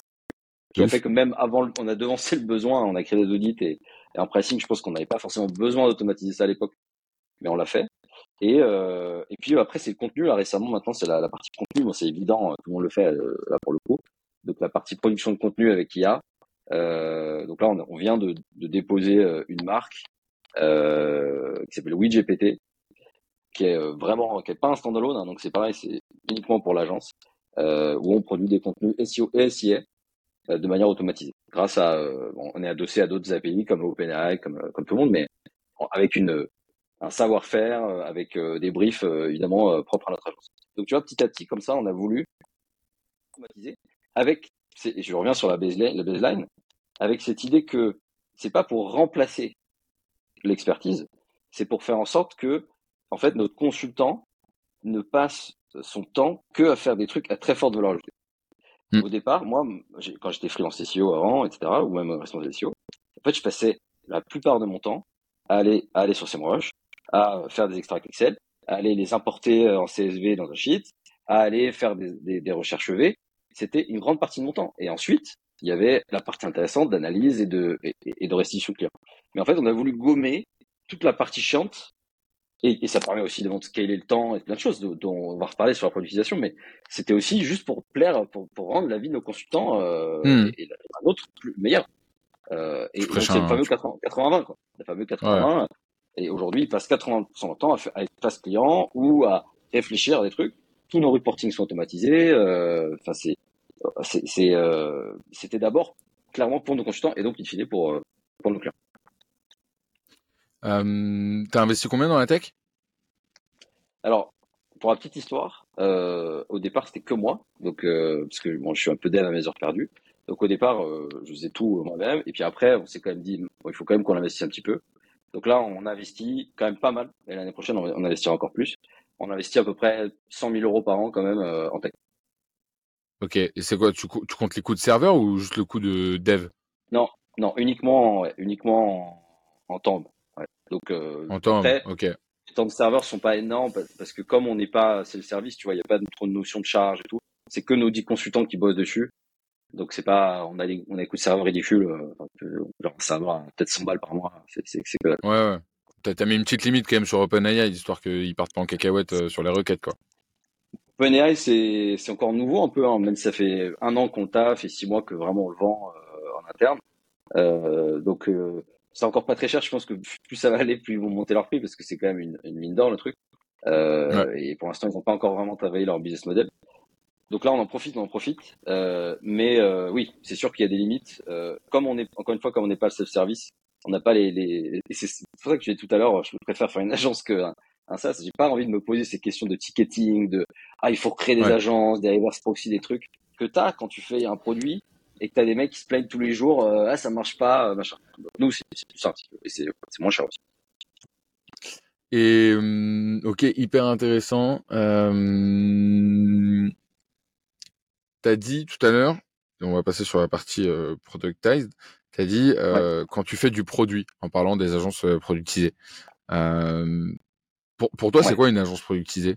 qui a fait que même avant on a devancé le besoin on a créé des audits et, et en pricing, je pense qu'on n'avait pas forcément besoin d'automatiser ça à l'époque, mais on l'a fait. Et, euh, et puis après, c'est le contenu. Là, récemment, maintenant, c'est la, partie contenu. Bon, c'est évident, tout le monde le fait euh, là pour le coup. Donc la partie production de contenu avec IA. Euh, donc là, on, vient de, de, déposer euh, une marque euh, qui s'appelle WeGPT, qui est euh, vraiment, qui est pas un standalone. Hein, donc c'est pareil, c'est uniquement pour l'agence où on produit des contenus SEO et SIA de manière automatisée grâce à, euh, on est adossé à d'autres API comme OpenAI, comme, euh, comme tout le monde, mais avec un savoir-faire, euh, avec des briefs évidemment propres à notre agence. Donc tu vois, petit à petit, comme ça, on a voulu automatiser avec, et je reviens sur la baseline, la baseline, avec cette idée que c'est pas pour remplacer l'expertise, c'est pour faire en sorte que, en fait, notre consultant ne passe son temps que à faire des trucs à très forte valeur ajoutée. Mm. Au départ, moi, quand j'étais freelance SEO avant, etc., ou même responsable SEO, en fait, je passais la plupart de mon temps à aller, à aller sur SEMrush, à faire des extracts Excel, à aller les importer euh, en CSV dans un sheet, à aller faire des, des, des recherches V. C'était une grande partie de mon temps. Et ensuite, il y avait la partie intéressante d'analyse et de, et, et de restitution client. Mais en fait, on a voulu gommer toute la partie chiante et, et, ça permet aussi de scaler le temps et plein de choses dont on va reparler sur la productisation, mais c'était aussi juste pour plaire, pour, pour rendre la vie de nos consultants euh, hmm. et, et, la nôtre plus meilleure. Euh, et c'est le fameux 80-20, quoi. Le fameux 80 Et aujourd'hui, ils passent 80% de temps à, faire, à être face client ou à réfléchir à des trucs. Tous nos reportings sont automatisés. Euh, enfin, c'est, c'est, euh, c'était d'abord clairement pour nos consultants et donc il fine pour, euh, pour nos clients. Euh, T'as investi combien dans la tech? Alors, pour la petite histoire, euh, au départ, c'était que moi. Donc, euh, parce que bon, je suis un peu dev à mes heures perdues. Donc, au départ, euh, je faisais tout moi-même. Et puis après, on s'est quand même dit, bon, il faut quand même qu'on investisse un petit peu. Donc là, on investit quand même pas mal. Et l'année prochaine, on, on investira encore plus. On investit à peu près 100 000 euros par an quand même euh, en tech. Ok. Et c'est quoi tu, tu comptes les coûts de serveur ou juste le coût de dev? Non, Non, uniquement, uniquement en, en temps. Donc, euh, en temps, ok. Les temps de serveur sont pas énormes parce que comme on n'est pas, c'est le service, tu vois, il n'y a pas trop de notion de charge et tout. C'est que nos 10 consultants qui bossent dessus. Donc c'est pas, on a des, on a des coûts de serveur ridicules, euh, genre un serveur peut-être 100 balles par mois. C'est, c'est, c'est que... Ouais, ouais. T'as, as mis une petite limite quand même sur OpenAI, histoire qu'ils partent pas en cacahuète euh, sur les requêtes, quoi. OpenAI, c'est, c'est encore nouveau un peu, hein, même si ça fait un an qu'on le taffe et six mois que vraiment on le vend euh, en interne. Euh, donc c'est encore pas très cher. Je pense que plus ça va aller, plus ils vont monter leur prix parce que c'est quand même une, une mine d'or le truc. Euh, Et pour l'instant, ils n'ont pas encore vraiment travaillé leur business model. Donc là, on en profite, on en profite. Euh, mais euh, oui, c'est sûr qu'il y a des limites. Euh, comme on est, encore une fois, comme on n'est pas le self-service, on n'a pas les. les... c'est pour ça que je disais tout à l'heure, je préfère faire une agence que un, SaaS. J'ai pas envie de me poser ces questions de ticketing, de ah il faut créer des agences, des reverse proxy, des trucs que tu as quand tu fais un produit et que tu as des mecs qui se plaignent tous les jours, euh, ah ça marche pas, euh, machin. Nous, c'est plus simple et c'est moins cher aussi. Et hum, ok, hyper intéressant. Euh, tu as dit tout à l'heure, on va passer sur la partie euh, productized, tu as dit euh, quand tu fais du produit, en parlant des agences euh, productisées. Euh, pour, pour toi, c'est quoi une agence productisée?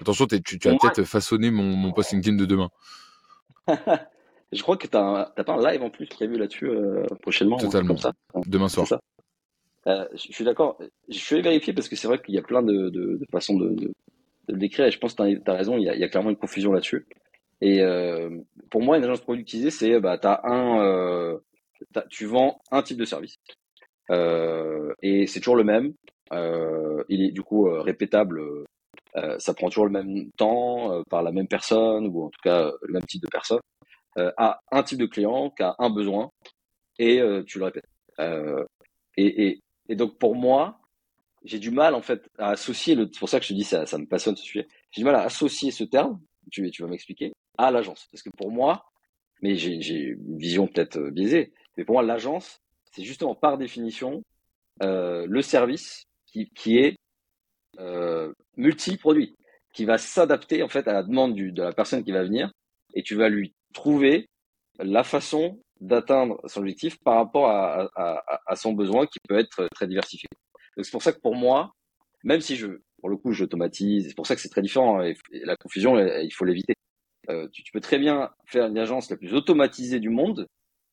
Attention, tu, tu vas peut-être façonner mon, mon post LinkedIn de demain. Je crois que tu n'as pas un live en plus prévu là-dessus euh, prochainement. Totalement. Comme ça. Demain soir. Euh, je suis d'accord. Je suis allé vérifier parce que c'est vrai qu'il y a plein de, de, de façons de, de, le décrire et je pense que tu as, raison, il y a, il y a, clairement une confusion là-dessus. Et euh, pour moi, une agence productisée, c'est bah, as un, euh, tu vends un type de service. Euh, et c'est toujours le même. Euh, il est du coup répétable. ça prend toujours le même temps par la même personne ou en tout cas le même type de personne euh, à un type de client, qui a un besoin, et euh, tu le répètes. Euh, et, et, et, donc pour moi, j'ai du mal en fait à associer le. C'est pour ça que je te dis ça, ça me passionne ce sujet. J'ai du mal à associer ce terme. Tu, tu vas m'expliquer à l'agence, parce que pour moi, mais j'ai une vision peut-être biaisée, mais pour moi l'agence, c'est justement par définition euh, le service qui, qui est euh, multi-produit, qui va s'adapter en fait à la demande du, de la personne qui va venir, et tu vas lui trouver la façon d'atteindre son objectif par rapport à, à, à, son besoin qui peut être très diversifié. Donc c'est pour ça que pour moi, même si je, pour le coup, j'automatise, c'est pour ça que c'est très différent. Et, la confusion, il faut l'éviter. Euh, tu, tu, peux très bien faire une agence la plus automatisée du monde,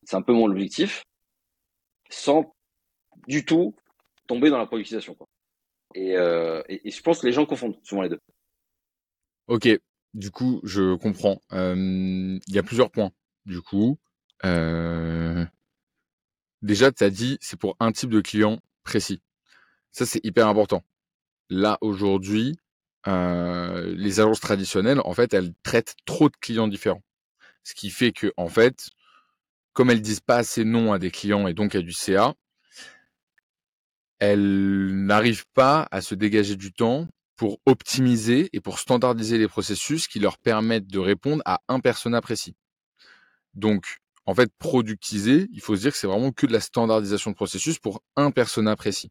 c'est un peu mon objectif, sans du tout tomber dans la productisation. Quoi. Et, euh, et, et je pense que les gens confondent souvent les deux. Ok, du coup, je comprends. Il y a plusieurs points. Du coup, déjà, tu as dit, c'est pour un type de client précis. Ça, c'est hyper important. Là, aujourd'hui, euh, les agences traditionnelles, en fait, elles traitent trop de clients différents. Ce qui fait que, en fait, comme elles disent pas assez non à des clients et donc à du CA, elles n'arrivent pas à se dégager du temps pour optimiser et pour standardiser les processus qui leur permettent de répondre à un persona précis. Donc, en fait, productiser, il faut se dire que c'est vraiment que de la standardisation de processus pour un persona précis.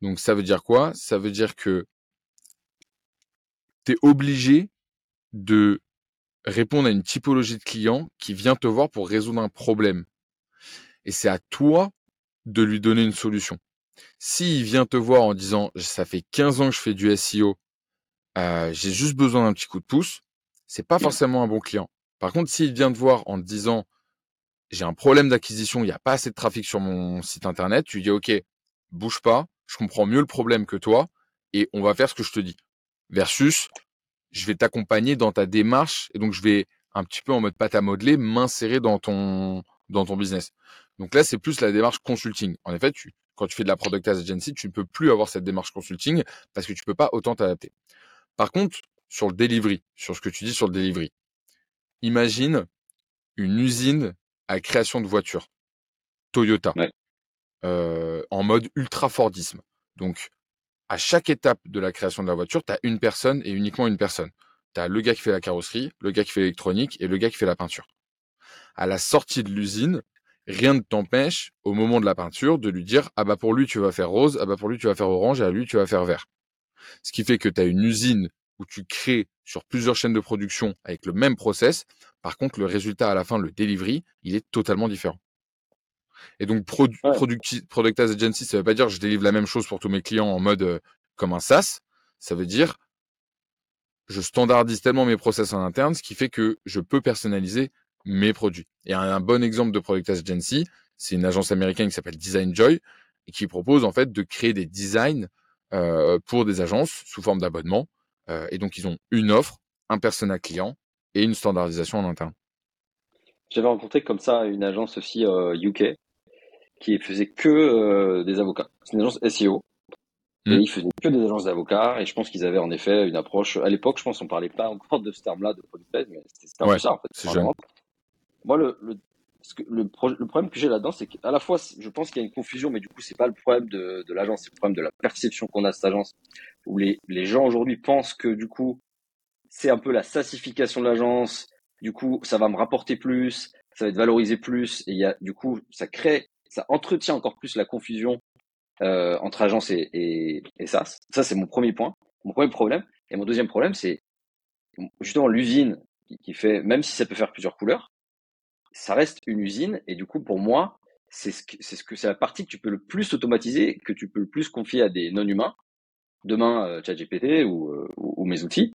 Donc, ça veut dire quoi? Ça veut dire que tu es obligé de répondre à une typologie de client qui vient te voir pour résoudre un problème. Et c'est à toi de lui donner une solution. S'il vient te voir en disant ça fait 15 ans que je fais du SEO, euh, j'ai juste besoin d'un petit coup de pouce, c'est pas forcément un bon client. Par contre, s'il vient te voir en te disant j'ai un problème d'acquisition, il n'y a pas assez de trafic sur mon site internet, tu dis ok, bouge pas, je comprends mieux le problème que toi et on va faire ce que je te dis. Versus, je vais t'accompagner dans ta démarche et donc je vais un petit peu en mode pâte à modeler m'insérer dans ton dans ton business. Donc là, c'est plus la démarche consulting. En effet, tu, quand tu fais de la product agency, tu ne peux plus avoir cette démarche consulting parce que tu peux pas autant t'adapter. Par contre, sur le delivery, sur ce que tu dis sur le delivery, imagine une usine à création de voitures, Toyota, euh, en mode ultra Fordisme. Donc, à chaque étape de la création de la voiture, tu as une personne et uniquement une personne. Tu as le gars qui fait la carrosserie, le gars qui fait l'électronique et le gars qui fait la peinture. À la sortie de l'usine, rien ne t'empêche, au moment de la peinture, de lui dire ah bah pour lui tu vas faire rose, ah bah pour lui tu vas faire orange, et à lui tu vas faire vert. Ce qui fait que tu as une usine où tu crées sur plusieurs chaînes de production avec le même process. Par contre, le résultat à la fin, le delivery, il est totalement différent. Et donc, product, Product as Agency, ça veut pas dire je délivre la même chose pour tous mes clients en mode euh, comme un SaaS. Ça veut dire je standardise tellement mes process en interne, ce qui fait que je peux personnaliser mes produits. Et un, bon exemple de Product Agency, c'est une agence américaine qui s'appelle Design Joy et qui propose en fait de créer des designs euh, pour des agences sous forme d'abonnement. Euh, et donc, ils ont une offre, un persona client et une standardisation en interne. J'avais rencontré comme ça une agence aussi UK euh, qui faisait que euh, des avocats. C'est une agence SEO. Et hmm. ils faisaient que des agences d'avocats. Et je pense qu'ils avaient en effet une approche. À l'époque, je pense qu'on parlait pas encore de ce terme-là de product mais c'était un peu ça en fait. Moi, le, le, le, problème que j'ai là-dedans, c'est qu'à la fois, je pense qu'il y a une confusion, mais du coup, c'est pas le problème de, de l'agence, c'est le problème de la perception qu'on a de cette agence, où les, les gens aujourd'hui pensent que du coup, c'est un peu la sassification de l'agence, du coup, ça va me rapporter plus, ça va être valorisé plus, et il y a, du coup, ça crée, ça entretient encore plus la confusion euh, entre agence et, et, et SaaS. Ça, c'est mon premier point, mon premier problème. Et mon deuxième problème, c'est justement l'usine qui fait, même si ça peut faire plusieurs couleurs, ça reste une usine. Et du coup, pour moi, c'est ce que c'est ce que c'est la partie que tu peux le plus automatiser, que tu peux le plus confier à des non-humains. Demain, euh, ChatGPT ou, euh, ou, mes outils.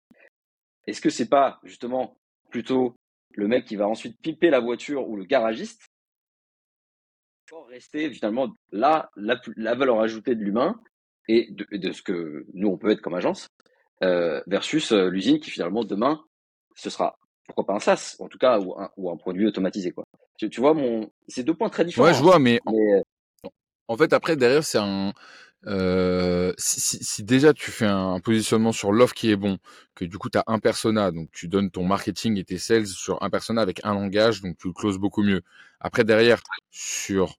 Est-ce que c'est pas justement plutôt le mec qui va ensuite piper la voiture ou le garagiste pour rester finalement là la, la valeur ajoutée de l'humain et de, ce que nous on peut être comme agence euh, versus euh, l'usine qui finalement demain ce sera pourquoi pas un SaaS en tout cas ou un, ou un produit automatisé quoi. Tu, tu vois mon c'est deux points très différents. Ouais je vois mais, mais... en fait après derrière c'est un euh, si, si, déjà tu fais un, positionnement sur l'offre qui est bon, que du coup tu as un persona, donc tu donnes ton marketing et tes sales sur un persona avec un langage, donc tu le closes beaucoup mieux. Après derrière, sur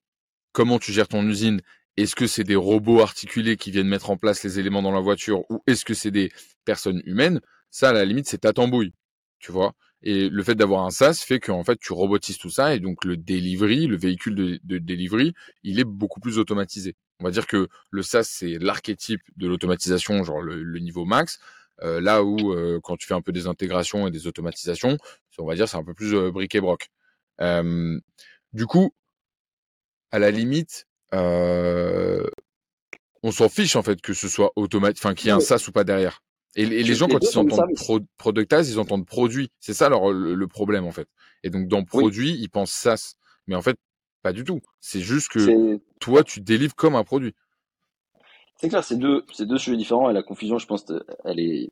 comment tu gères ton usine, est-ce que c'est des robots articulés qui viennent mettre en place les éléments dans la voiture ou est-ce que c'est des personnes humaines Ça, à la limite, c'est ta tambouille, tu vois. Et le fait d'avoir un SaaS fait qu'en fait, tu robotises tout ça et donc le delivery, le véhicule de, de delivery, il est beaucoup plus automatisé. On va dire que le SaaS, c'est l'archétype de l'automatisation, genre le, niveau max. Euh, là où, euh, quand tu fais un peu des intégrations et des automatisations, on va dire c'est un peu plus euh, bric et broc. du coup, à la limite, on s'en fiche en fait que ce soit automatique, enfin qu'il y ait un SaaS ou pas derrière. Et, les gens, quand ils entendent pro productase, ils entendent produit. C'est ça leur, le, problème, en fait. Et donc, dans produit, ils pensent SaaS. Mais en fait, pas du tout. C'est juste que toi, tu délivres comme un produit. C'est clair, c'est deux, deux sujets différents et la confusion, je pense, elle est,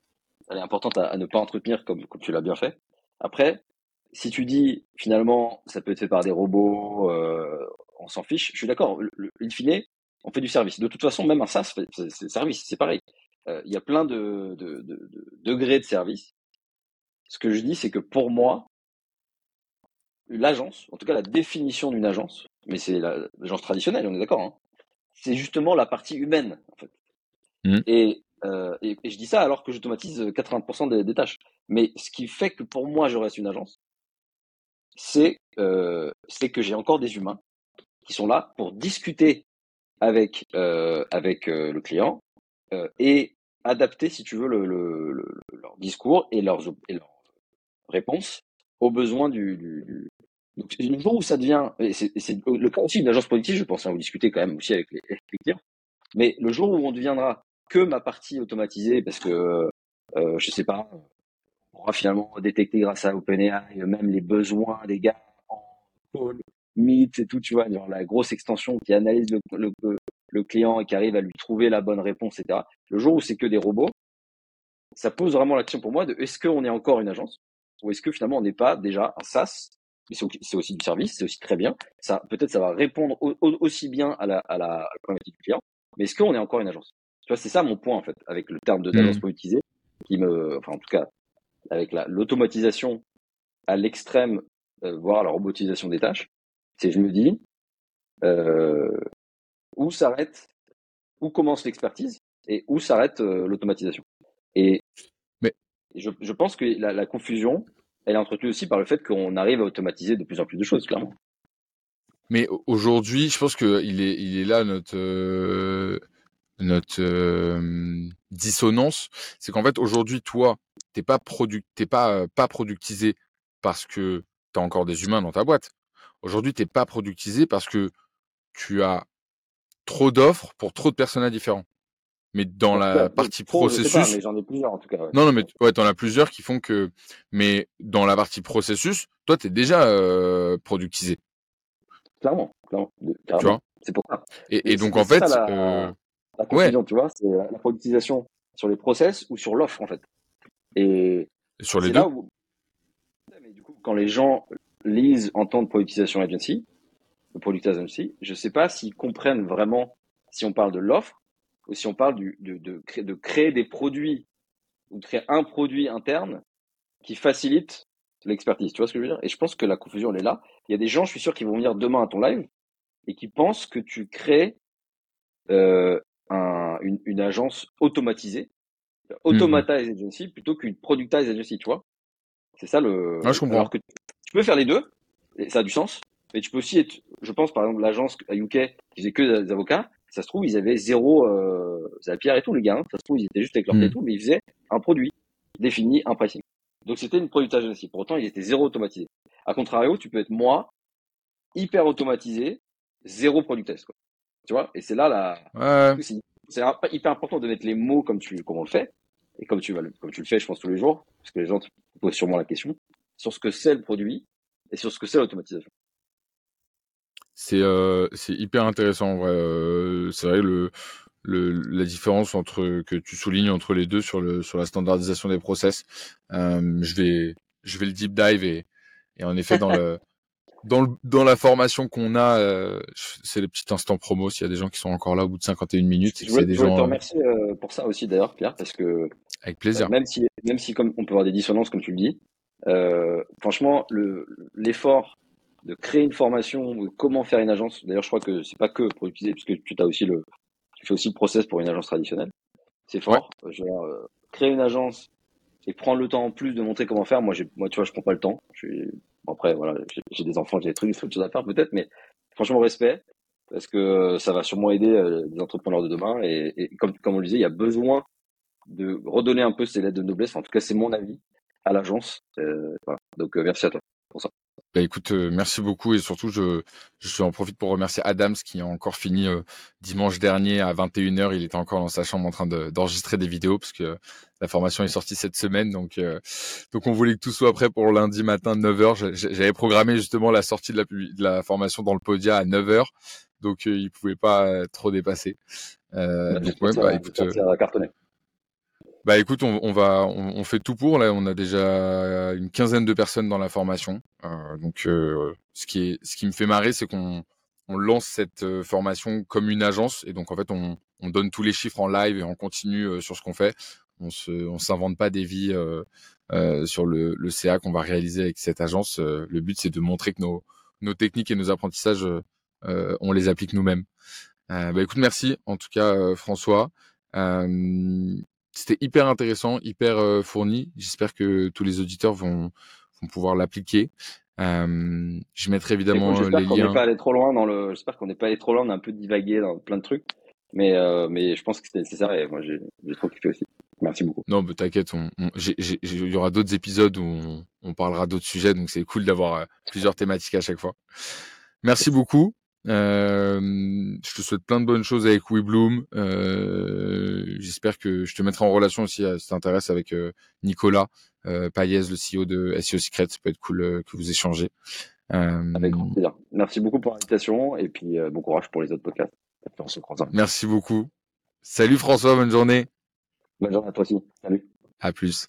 elle est importante à, ne pas entretenir comme, comme tu l'as bien fait. Après, si tu dis finalement, ça peut être fait par des robots, euh, on s'en fiche, je suis d'accord. In fine, on fait du service. De toute façon, même un SaaS, c'est service, c'est pareil. Euh, il y a plein de, de, de, de, degrés de service. Ce que je dis, c'est que pour moi, l'agence, en tout cas la définition d'une agence, mais c'est l'agence traditionnelle, on est d'accord, hein, c'est justement la partie humaine, en fait. Mmh. Et, euh, et, je dis ça alors que j'automatise 80% des, des, tâches. Mais ce qui fait que pour moi, je reste une agence, c'est euh, que j'ai encore des humains qui sont là pour discuter avec, euh, avec euh, le client euh, et adapter, si tu veux, le, le, le, leur discours et leurs, et réponses aux besoins du, du. Donc, le jour où ça devient, et c'est le cas aussi d'une agence politique, je pense à hein, vous discuter quand même aussi avec les, clients, mais le jour où on deviendra que ma partie automatisée, parce que, euh, je sais pas, on pourra finalement détecter grâce à OpenAI même les besoins des gars en call, Meet et tout, tu vois, genre la grosse extension qui analyse le, le, le client et qui arrive à lui trouver la bonne réponse, etc. Le jour où c'est que des robots, ça pose vraiment l'action pour moi de est-ce qu'on est encore une agence ou est-ce que finalement on n'est pas déjà un SaaS mais c'est aussi du service, c'est aussi très bien. Ça, peut-être, ça va répondre aussi bien à la, à la, problématique du client. Mais est-ce qu'on est encore une agence? Tu vois, c'est ça mon point en fait avec le terme de d'agence mmh. qui me, enfin en tout cas, avec l'automatisation à l'extrême, euh, voire la robotisation des tâches. C'est je me dis, euh, où s'arrête, où commence l'expertise et où s'arrête euh, l'automatisation. Et, Mais... je, je, pense que la, la, confusion, elle est entretenue aussi par le fait qu'on arrive à automatiser de plus en plus de choses, clairement. Mais aujourd'hui, je pense qu'il est, il est là notre, euh, notre dissonance. C'est qu'en fait, aujourd'hui, toi, t'es pas pas, pas productisé parce que tu as encore des humains dans ta boîte. Aujourd'hui, t'es pas productisé parce que tu as trop d'offres pour trop de personnages différents. Mais dans la partie processus. j'en ai plusieurs en tout cas. Non, non, mais ouais, t'en as plusieurs qui font que. Mais dans la partie processus, toi, tu es déjà euh, productisé. Clairement, clairement. Tu vois? C'est pour ça. Et, donc, en fait. La, euh... la tu vois, c'est la productisation sur les process ou sur l'offre, en fait. Et. sur les deux. Mais du coup, quand les gens lisent en temps de productisation agency, le producteurs agency, je ne sais pas s'ils comprennent vraiment si on parle de l'offre ou si on parle du, de, de, de, créer des produits ou de créer un produit interne qui facilite l'expertise. Tu vois ce que je veux dire? Et je pense que la confusion, elle est là. Il y a des gens, je suis sûr, qui vont venir demain à ton live et qui pensent que tu crées euh, un, une, une, agence automatisée, mmh automatized agency plutôt qu'une productized agency, tu vois? C'est ça le. Ah, je comprends. Alors que tu peux faire les deux, et ça a du sens, mais tu peux aussi être, je pense par exemple l'agence à UK qui faisait que des avocats, ça se trouve ils avaient zéro, euh, pierre et tout les gars, hein. ça se trouve ils étaient juste avec leur mmh. et tout, mais ils faisaient un produit défini, un pricing. Donc c'était une production aussi. Pour autant ils étaient zéro automatisés. A contrario, tu peux être moi, hyper automatisé, zéro product quoi. Tu vois? Et c'est là la. Ouais. C'est hyper important de mettre les mots comme tu comme on le fait et comme tu vas comme tu le fais, je pense tous les jours, parce que les gens te posent sûrement la question sur ce que c'est le produit et sur ce que c'est l'automatisation. C'est euh, hyper intéressant. vrai. Euh, c'est vrai le, le la différence entre que tu soulignes entre les deux sur le sur la standardisation des process. Euh, je vais je vais le deep dive et, et en effet dans le dans, le, dans la formation qu'on a, euh, c'est le petit instant promo. S'il y a des gens qui sont encore là au bout de 51 minutes, je des je gens, te remercier euh, pour ça aussi d'ailleurs, Pierre, parce que avec plaisir. même si même si comme on peut avoir des dissonances comme tu le dis, euh, franchement le l'effort de créer une formation, de comment faire une agence. D'ailleurs, je crois que c'est pas que pour utiliser, puisque tu as aussi le, tu fais aussi le process pour une agence traditionnelle. C'est fort. Je euh, créer une agence et prendre le temps en plus de montrer comment faire. Moi, moi, tu vois, je prends pas le temps. Je suis, après, voilà, j'ai des enfants, j'ai des trucs, j'ai autre chose à faire peut-être, mais franchement, respect, parce que ça va sûrement aider euh, les entrepreneurs de demain. Et, et, comme, comme on le disait, il y a besoin de redonner un peu ces lettres de noblesse. En tout cas, c'est mon avis à l'agence. Euh, voilà. Donc, euh, merci à toi pour ça. Bah écoute, euh, merci beaucoup et surtout je, je en profite pour remercier Adams qui a encore fini euh, dimanche dernier à 21h. Il était encore dans sa chambre en train d'enregistrer des vidéos parce que la formation est sortie cette semaine. Donc, euh, donc on voulait que tout soit prêt pour lundi matin 9h. J'avais programmé justement la sortie de la, de la formation dans le Podia à 9h. Donc il pouvait pas trop dépasser. Euh, donc ouais, bah, écoute, bah écoute, on, va, on, fait tout pour. Là, on a déjà une quinzaine de personnes dans la formation. Euh, donc, euh, ce qui est, ce qui me fait marrer, c'est qu'on on lance cette euh, formation comme une agence, et donc en fait, on, on donne tous les chiffres en live et on continue euh, sur ce qu'on fait. On se, on s'invente pas des vies euh, sur le, le CA qu'on va réaliser avec cette agence. le but, c'est de montrer que nos, nos techniques et nos apprentissages, on les applique nous-mêmes. bah écoute, merci en tout cas, François. Euh, c'était hyper intéressant, hyper euh, fourni. J'espère que tous les auditeurs vont, vont pouvoir l'appliquer. Euh, je mettrai évidemment les liens. J'espère qu'on n'est pas allé trop loin dans le. J'espère qu'on n'est pas allé trop loin. On a un peu divagué dans plein de trucs, mais euh, mais je pense que c'était nécessaire et moi j'ai trop kiffé aussi. Merci beaucoup. Non, mais t'inquiète, il y aura d'autres épisodes où on, on parlera d'autres sujets, donc c'est cool d'avoir euh, plusieurs thématiques à chaque fois. Merci beaucoup. Euh, je te souhaite plein de bonnes choses avec WeBloom. Euh, J'espère que je te mettrai en relation aussi, si t'intéresses, avec euh, Nicolas euh, Payez, le CEO de SEO Secret. Ça peut être cool euh, que vous échangez. Euh, avec grand plaisir. Merci beaucoup pour l'invitation et puis bon courage pour les autres podcasts. Merci beaucoup. Salut François, bonne journée. Bonne journée à toi aussi. Salut. À plus.